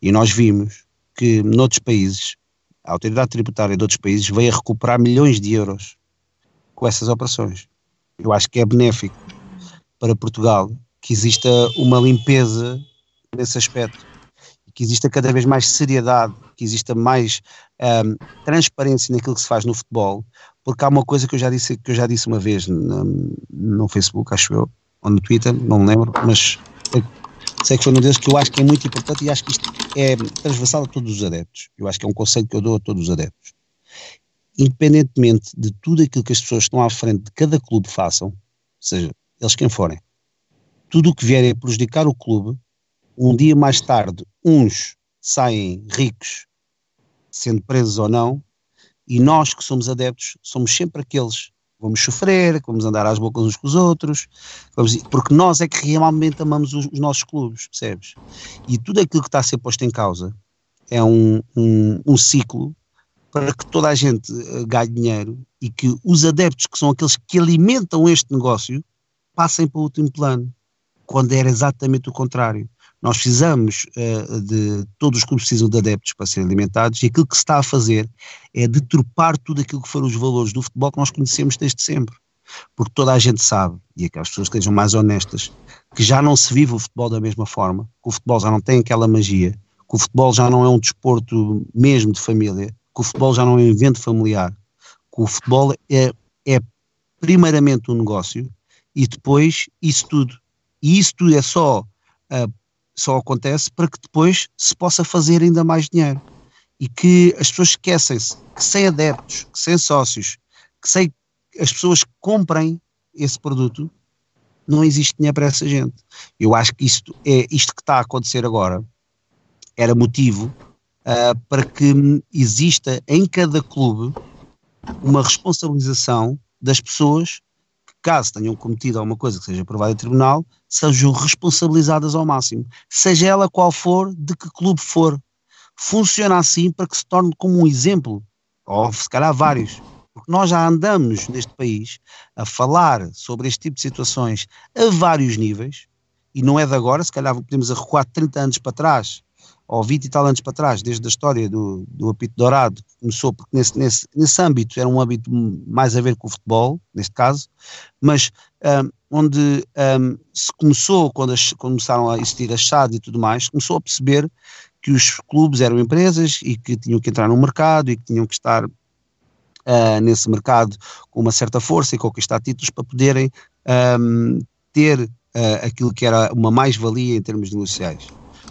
e nós vimos que noutros países, a autoridade tributária de outros países veio a recuperar milhões de euros com essas operações. Eu acho que é benéfico para Portugal que exista uma limpeza nesse aspecto, que exista cada vez mais seriedade, que exista mais um, transparência naquilo que se faz no futebol, porque há uma coisa que eu já disse, que eu já disse uma vez no, no Facebook, acho eu, ou no Twitter, não me lembro, mas sei que foi um deles que eu acho que é muito importante e acho que isto é transversal a todos os adeptos. Eu acho que é um conselho que eu dou a todos os adeptos. Independentemente de tudo aquilo que as pessoas que estão à frente de cada clube façam, seja eles quem forem, tudo o que vier a prejudicar o clube, um dia mais tarde, uns saem ricos, sendo presos ou não, e nós que somos adeptos somos sempre aqueles que vamos sofrer, que vamos andar às bocas uns com os outros, vamos, porque nós é que realmente amamos os, os, nossos clubes, percebes? E tudo aquilo que está a ser posto em causa é um, um, um ciclo para que toda a gente eh, ganhe dinheiro e que os adeptos, que são aqueles que alimentam este negócio, passem para o último plano, quando era exatamente o contrário. Nós precisamos uh, de. Todos os clubes precisam de adeptos para serem alimentados e aquilo que se está a fazer é deturpar tudo aquilo que foram os valores do futebol que nós conhecemos desde sempre. Porque toda a gente sabe, e aquelas pessoas que sejam mais honestas, que já não se vive o futebol da mesma forma, que o futebol já não tem aquela magia, que o futebol já não é um desporto mesmo de família, que o futebol já não é um evento familiar, que o futebol é, é primeiramente um negócio e depois isso tudo. E isso tudo é só, uh, só acontece para que depois se possa fazer ainda mais dinheiro. E que as pessoas esquecem-se que sem adeptos, que sem sócios, que sem as pessoas comprem esse produto, não existe dinheiro para essa gente. Eu acho que isto é isto que está a acontecer agora era motivo uh, para que exista em cada clube uma responsabilização das pessoas que, caso tenham cometido alguma coisa que seja aprovada em tribunal, sejam responsabilizadas ao máximo, seja ela qual for, de que clube for. Funciona assim para que se torne como um exemplo, ou se calhar vários. Porque nós já andamos neste país a falar sobre este tipo de situações a vários níveis, e não é de agora, se calhar podemos recuar 30 anos para trás, ou 20 e tal anos para trás, desde a história do, do apito dourado, começou porque nesse, nesse, nesse âmbito era um âmbito mais a ver com o futebol, neste caso, mas um, onde um, se começou, quando as, começaram a existir as SAD e tudo mais, começou a perceber que os clubes eram empresas e que tinham que entrar no mercado e que tinham que estar uh, nesse mercado com uma certa força e conquistar títulos para poderem um, ter uh, aquilo que era uma mais-valia em termos negociais.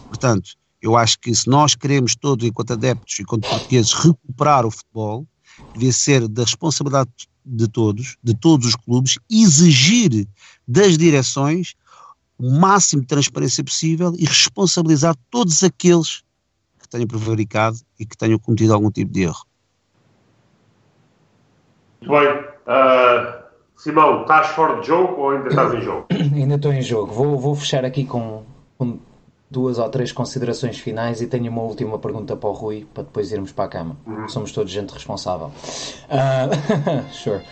Portanto, eu acho que se nós queremos todos, enquanto adeptos e enquanto portugueses, recuperar o futebol, devia ser da responsabilidade de todos, de todos os clubes, exigir das direções o máximo de transparência possível e responsabilizar todos aqueles que tenham prevaricado e que tenham cometido algum tipo de erro. Muito bem. Uh, Simão, estás fora de jogo ou ainda estás em jogo? ainda estou em jogo. Vou, vou fechar aqui com, com duas ou três considerações finais e tenho uma última pergunta para o Rui para depois irmos para a cama. Uhum. Somos todos gente responsável. Uh, sure.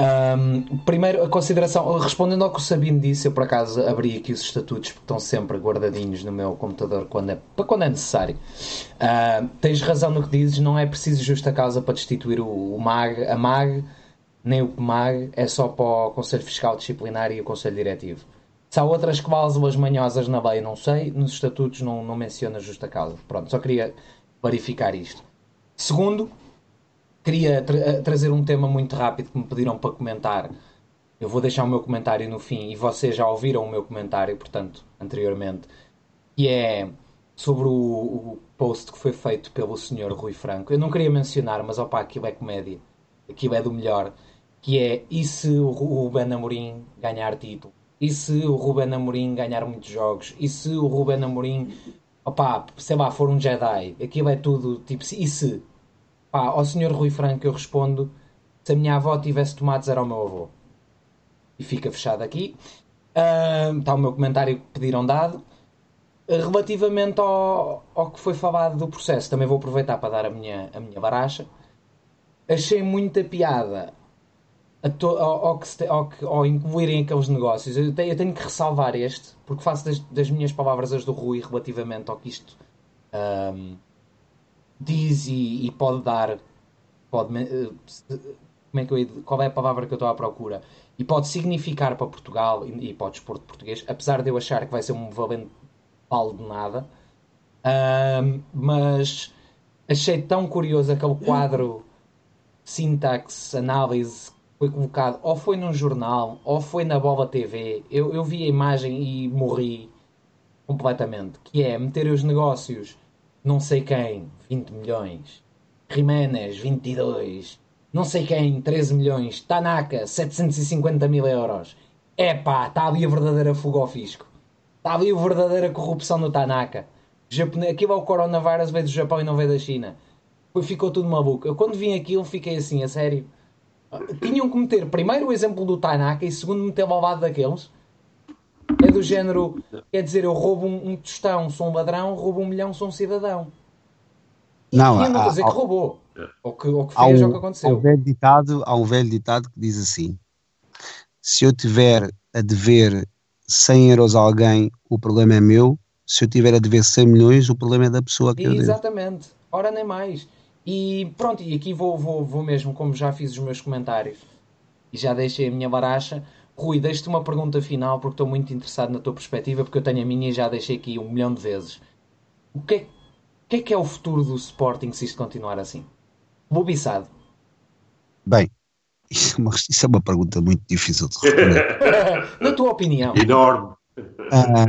Um, primeiro, a consideração, respondendo ao que o Sabino disse, eu por acaso abri aqui os estatutos porque estão sempre guardadinhos no meu computador quando é, para quando é necessário. Uh, tens razão no que dizes, não é preciso justa causa para destituir o, o MAG, a MAG, nem o MAG, é só para o Conselho Fiscal Disciplinar e o Conselho Diretivo. Se há outras cláusulas manhosas na lei, não sei. Nos estatutos não, não menciona justa causa. Pronto, só queria verificar isto. Segundo, queria tra eh, trazer um tema muito rápido que me pediram para comentar. Eu vou deixar o meu comentário no fim e vocês já ouviram o meu comentário, portanto, anteriormente, que é sobre o, o post que foi feito pelo senhor Rui Franco. Eu não queria mencionar, mas opá, aquilo é comédia. Aquilo é do melhor. Que é, e se o Ruben Amorim ganhar título? E se o Ruben Amorim ganhar muitos jogos? E se o Ruben Amorim, opá, sei lá, for um Jedi? Aquilo é tudo, tipo, e se? Pá, ao senhor Rui Franco eu respondo, se a minha avó tivesse tomates era o meu avô. E fica fechado aqui. Uh, está o meu comentário que pediram dado. Relativamente ao, ao que foi falado do processo, também vou aproveitar para dar a minha, a minha baracha. Achei muita piada to, ao, ao, que, ao, ao, incluírem aqueles negócios, eu tenho, eu tenho, que ressalvar este, porque faço das, das, minhas palavras as do Rui relativamente ao que isto um, diz e, e, pode dar. Pode, uh, como é que eu, qual é a palavra que eu estou à procura? E pode significar para Portugal e, e para o desporto português, apesar de eu achar que vai ser um valente palo de nada. Um, mas achei tão curioso aquele quadro sintaxe, análise foi colocado, ou foi num jornal, ou foi na Bola TV. Eu, eu vi a imagem e morri completamente. Que é meter os negócios, não sei quem, 20 milhões. Jiménez, 22. Não sei quem, 13 milhões. Tanaka, 750 mil euros. Epá, está ali a verdadeira fuga ao fisco. Está ali a verdadeira corrupção do Tanaka. Aquilo é o coronavírus, veio do Japão e não veio da China. Ficou tudo maluco. Eu quando vim aquilo fiquei assim, a sério tinham que meter primeiro o exemplo do Tanaka e segundo meter ao lado daqueles. É do género, quer dizer, eu roubo um, um tostão, sou um ladrão, roubo um milhão, sou um cidadão. Não, e não dizer que roubou. Ou que, ou que fez um, ou que aconteceu. Há um, velho ditado, há um velho ditado que diz assim: se eu tiver a dever 100 euros a alguém, o problema é meu. Se eu tiver a dever 100 milhões, o problema é da pessoa que eu devo. Exatamente. Ora, nem mais. E pronto, e aqui vou, vou, vou mesmo, como já fiz os meus comentários e já deixei a minha baracha. Rui, deixo-te uma pergunta final porque estou muito interessado na tua perspectiva, porque eu tenho a minha e já deixei aqui um milhão de vezes. O que é, o que, é, que é o futuro do Sporting se isto continuar assim? Bobiçado. Bem, isso é, uma, isso é uma pergunta muito difícil de responder. na tua opinião. Enorme. Ah,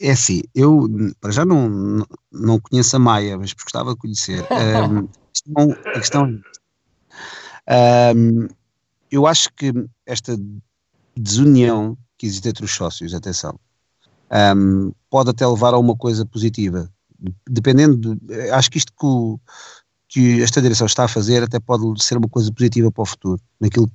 é assim, eu para já não, não conheço a Maia, mas gostava de conhecer. Um, a questão, é um, eu acho que esta desunião que existe entre os sócios, atenção, um, pode até levar a uma coisa positiva. Dependendo, de, acho que isto que, o, que esta direção está a fazer até pode ser uma coisa positiva para o futuro, naquilo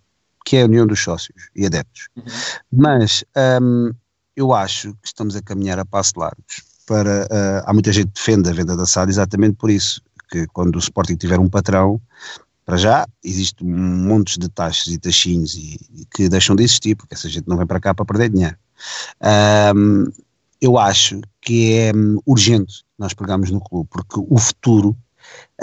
que é a união dos sócios e adeptos. Uhum. Mas um, eu acho que estamos a caminhar a passos largos para. Uh, há muita gente que defende a venda da SAD exatamente por isso, que quando o Sporting tiver um patrão, para já existe um monte de taxas e taxinhos e, e que deixam de existir, porque essa gente não vem para cá para perder dinheiro. Um, eu acho que é um, urgente nós pegarmos no clube, porque o futuro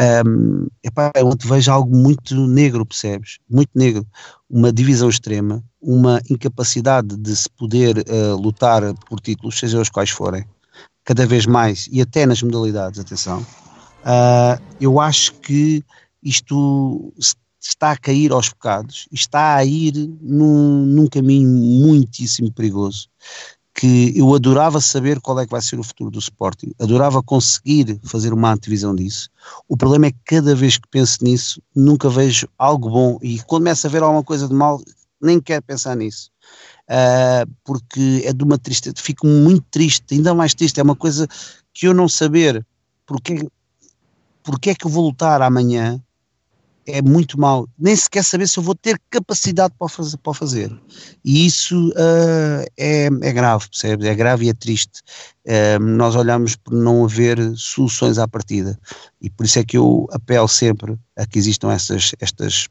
um, epá, eu te vejo algo muito negro, percebes? Muito negro. Uma divisão extrema, uma incapacidade de se poder uh, lutar por títulos, seja os quais forem, cada vez mais, e até nas modalidades, atenção. Uh, eu acho que isto está a cair aos bocados, está a ir num, num caminho muitíssimo perigoso que eu adorava saber qual é que vai ser o futuro do Sporting, adorava conseguir fazer uma antevisão disso. O problema é que cada vez que penso nisso, nunca vejo algo bom e quando começo a ver alguma coisa de mal, nem quero pensar nisso. Uh, porque é de uma tristeza, fico muito triste, ainda mais triste, é uma coisa que eu não saber porque, porque é que eu vou lutar amanhã é muito mau. Nem sequer saber se eu vou ter capacidade para fazer. Para fazer. E isso uh, é, é grave, percebes? É grave e é triste. Uh, nós olhamos por não haver soluções à partida. E por isso é que eu apelo sempre a que existam essas, estas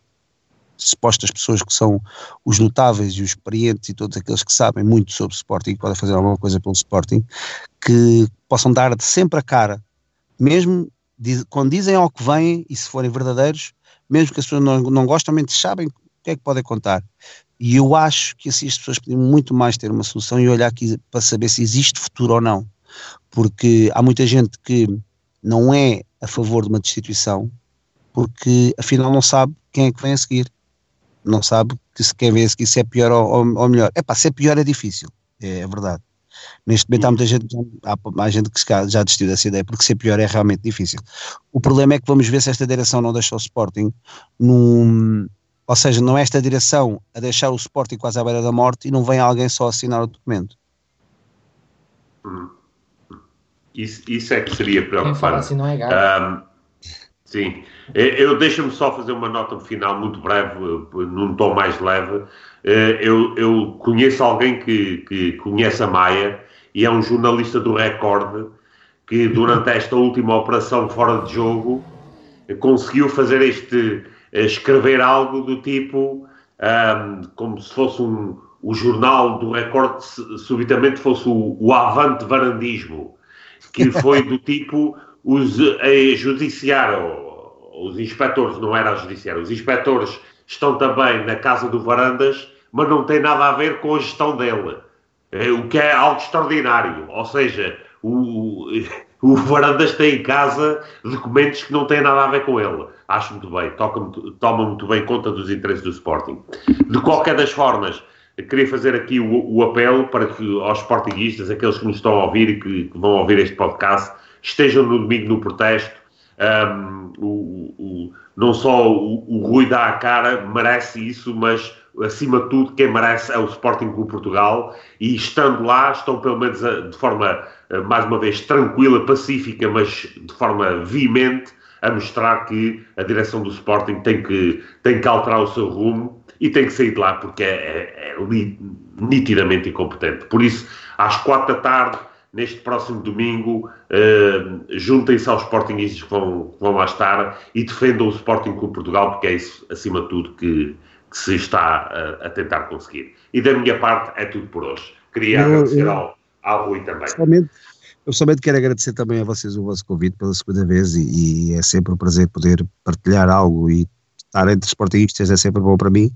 supostas pessoas que são os notáveis e os experientes e todos aqueles que sabem muito sobre Sporting e podem fazer alguma coisa pelo Sporting, que possam dar sempre a cara, mesmo quando dizem ao que vêm e se forem verdadeiros, mesmo que as pessoas não, não gostam, também sabem o que é que podem contar. E eu acho que assim as pessoas podiam muito mais ter uma solução e olhar aqui para saber se existe futuro ou não. Porque há muita gente que não é a favor de uma destituição porque afinal não sabe quem é que vem a seguir. Não sabe que se quer ver a seguir se é pior ou, ou melhor. É pá, se é pior é difícil, é, é verdade. Neste momento há muita gente, há mais gente que já desistiu dessa ideia, porque ser pior é realmente difícil. O problema é que vamos ver se esta direção não deixa o Sporting num. Ou seja, não é esta direção a deixar o Sporting quase à beira da morte e não vem alguém só assinar o documento. Hum. Isso, isso é que seria preocupante. Assim não é um, sim, eu deixo-me só fazer uma nota final muito breve, num tom mais leve. Eh, eu, eu conheço alguém que, que conhece a Maia e é um jornalista do Record que durante esta última operação fora de jogo conseguiu fazer este eh, escrever algo do tipo um, como se fosse um, o jornal do Record subitamente fosse o, o avante varandismo que foi do tipo os a judiciário os inspectores não era a judiciário os inspectores estão também na casa do Varandas, mas não tem nada a ver com a gestão dele. É, o que é algo extraordinário. Ou seja, o, o Varandas tem em casa documentos que não têm nada a ver com ele. Acho muito bem, toca muito, toma muito bem conta dos interesses do Sporting. De qualquer das formas, queria fazer aqui o, o apelo para que aos sportinguistas, aqueles que nos estão a ouvir e que, que vão ouvir este podcast, estejam no domingo no protesto. Um, o, o, não só o, o Rui dá a cara, merece isso, mas acima de tudo quem merece é o Sporting Clube Portugal e estando lá estão pelo menos de forma mais uma vez tranquila, pacífica, mas de forma veemente a mostrar que a direção do Sporting tem que, tem que alterar o seu rumo e tem que sair de lá porque é, é, é nitidamente incompetente. Por isso, às quatro da tarde, neste próximo domingo, uh, juntem-se aos Sportingistas que vão, vão lá estar e defendam o Sporting Clube Portugal, porque é isso, acima de tudo, que, que se está a, a, tentar conseguir. E da minha parte, é tudo por hoje. Queria eu, agradecer eu, ao, ao Rui também. Somente, eu somente quero agradecer também a vocês o vosso convite pela segunda vez e, e é sempre um prazer poder partilhar algo e estar entre Sportingistas é sempre bom para mim.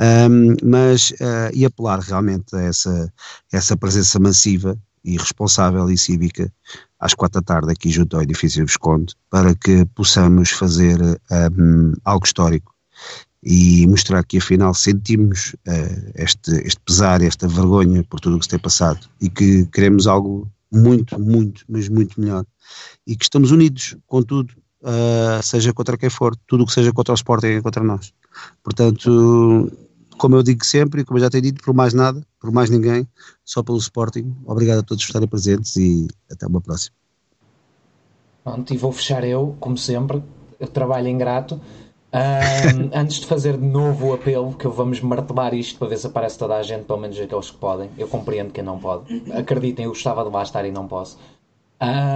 Um, mas uh, e apelar realmente a essa, essa presença massiva e responsável e cívica às quatro da tarde aqui junto ao edifício Visconde para que possamos fazer um, algo histórico e mostrar que afinal sentimos uh, este, este pesar, esta vergonha por tudo o que se tem passado e que queremos algo muito, muito, mas muito melhor e que estamos unidos com tudo, uh, seja contra quem for, tudo o que seja contra o Sporting é contra nós. Portanto, como eu digo sempre, e como eu já tenho dito, por mais nada, por mais ninguém, só pelo Sporting. Obrigado a todos por estarem presentes e até uma próxima. Pronto, e vou fechar eu, como sempre, trabalho ingrato. Um, antes de fazer de novo o apelo, que vamos martelar isto para ver se aparece toda a gente, pelo menos aqueles que podem. Eu compreendo quem não pode. Acreditem, eu gostava de lá estar e não posso.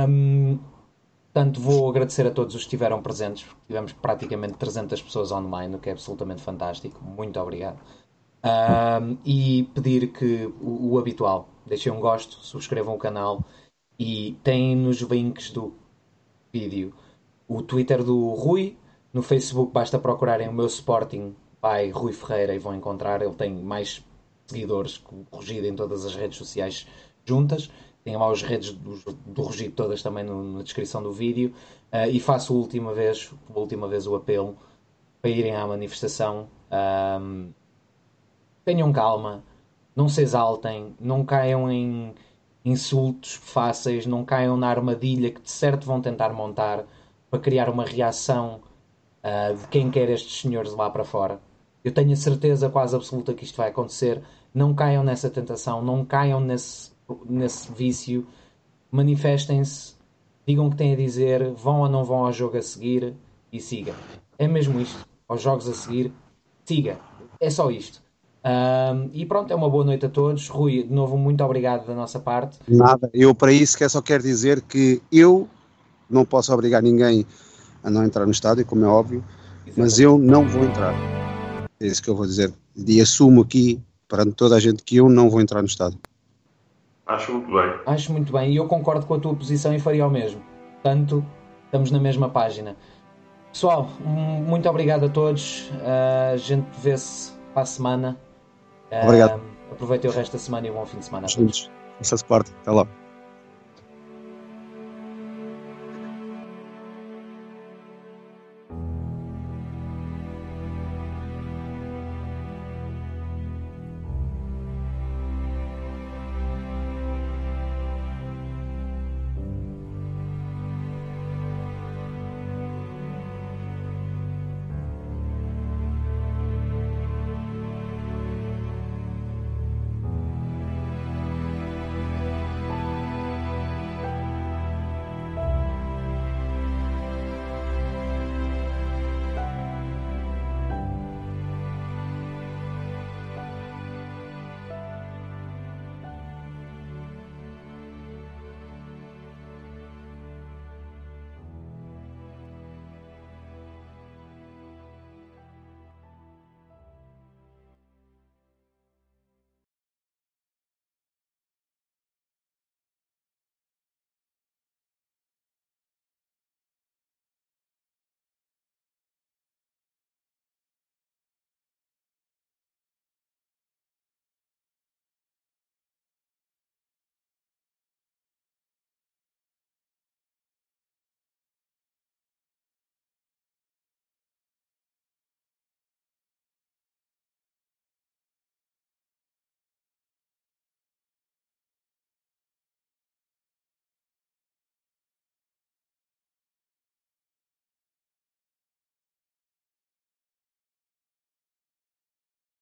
Um, portanto, vou agradecer a todos os que estiveram presentes. Tivemos praticamente 300 pessoas online, o que é absolutamente fantástico. Muito obrigado. Um, e pedir que o, o, habitual, deixem um gosto, subscrevam o canal e têm nos links do vídeo o Twitter do Rui. No Facebook basta procurarem o meu Sporting by Rui Ferreira e vão encontrar. Ele tem mais seguidores que o Rugido em todas as redes sociais juntas. Tem lá os redes do, do Rugido todas também no, na descrição do vídeo. Uh, e faço a última vez, última vez o apelo para irem à manifestação. Um, tenham calma, não se exaltem, não caiam em insultos fáceis, não caiam na armadilha que de certo vão tentar montar para criar uma reação uh, de quem quer estes senhores lá para fora. Eu tenho a certeza quase absoluta que isto vai acontecer. Não caiam nessa tentação, não caiam nesse, nesse vício. Manifestem-se, digam o que têm a dizer, vão ou não vão ao jogo a seguir e siga. É mesmo isto. Aos jogos a seguir, siga. É só isto. Um, e pronto, é uma boa noite a todos. Rui, de novo, muito obrigado da nossa parte. Nada, eu para isso só quero dizer que eu não posso obrigar ninguém a não entrar no estádio, como é óbvio, Exatamente. mas eu não vou entrar. É isso que eu vou dizer. E assumo aqui, perante toda a gente, que eu não vou entrar no estádio. Acho muito bem. Acho muito bem, e eu concordo com a tua posição e faria o mesmo. Portanto, estamos na mesma página. Pessoal, muito obrigado a todos. Uh, a gente vê-se para a semana. Obrigado. aproveitem o resto da semana e um bom fim de semana. Juntos. Isso é Até lá.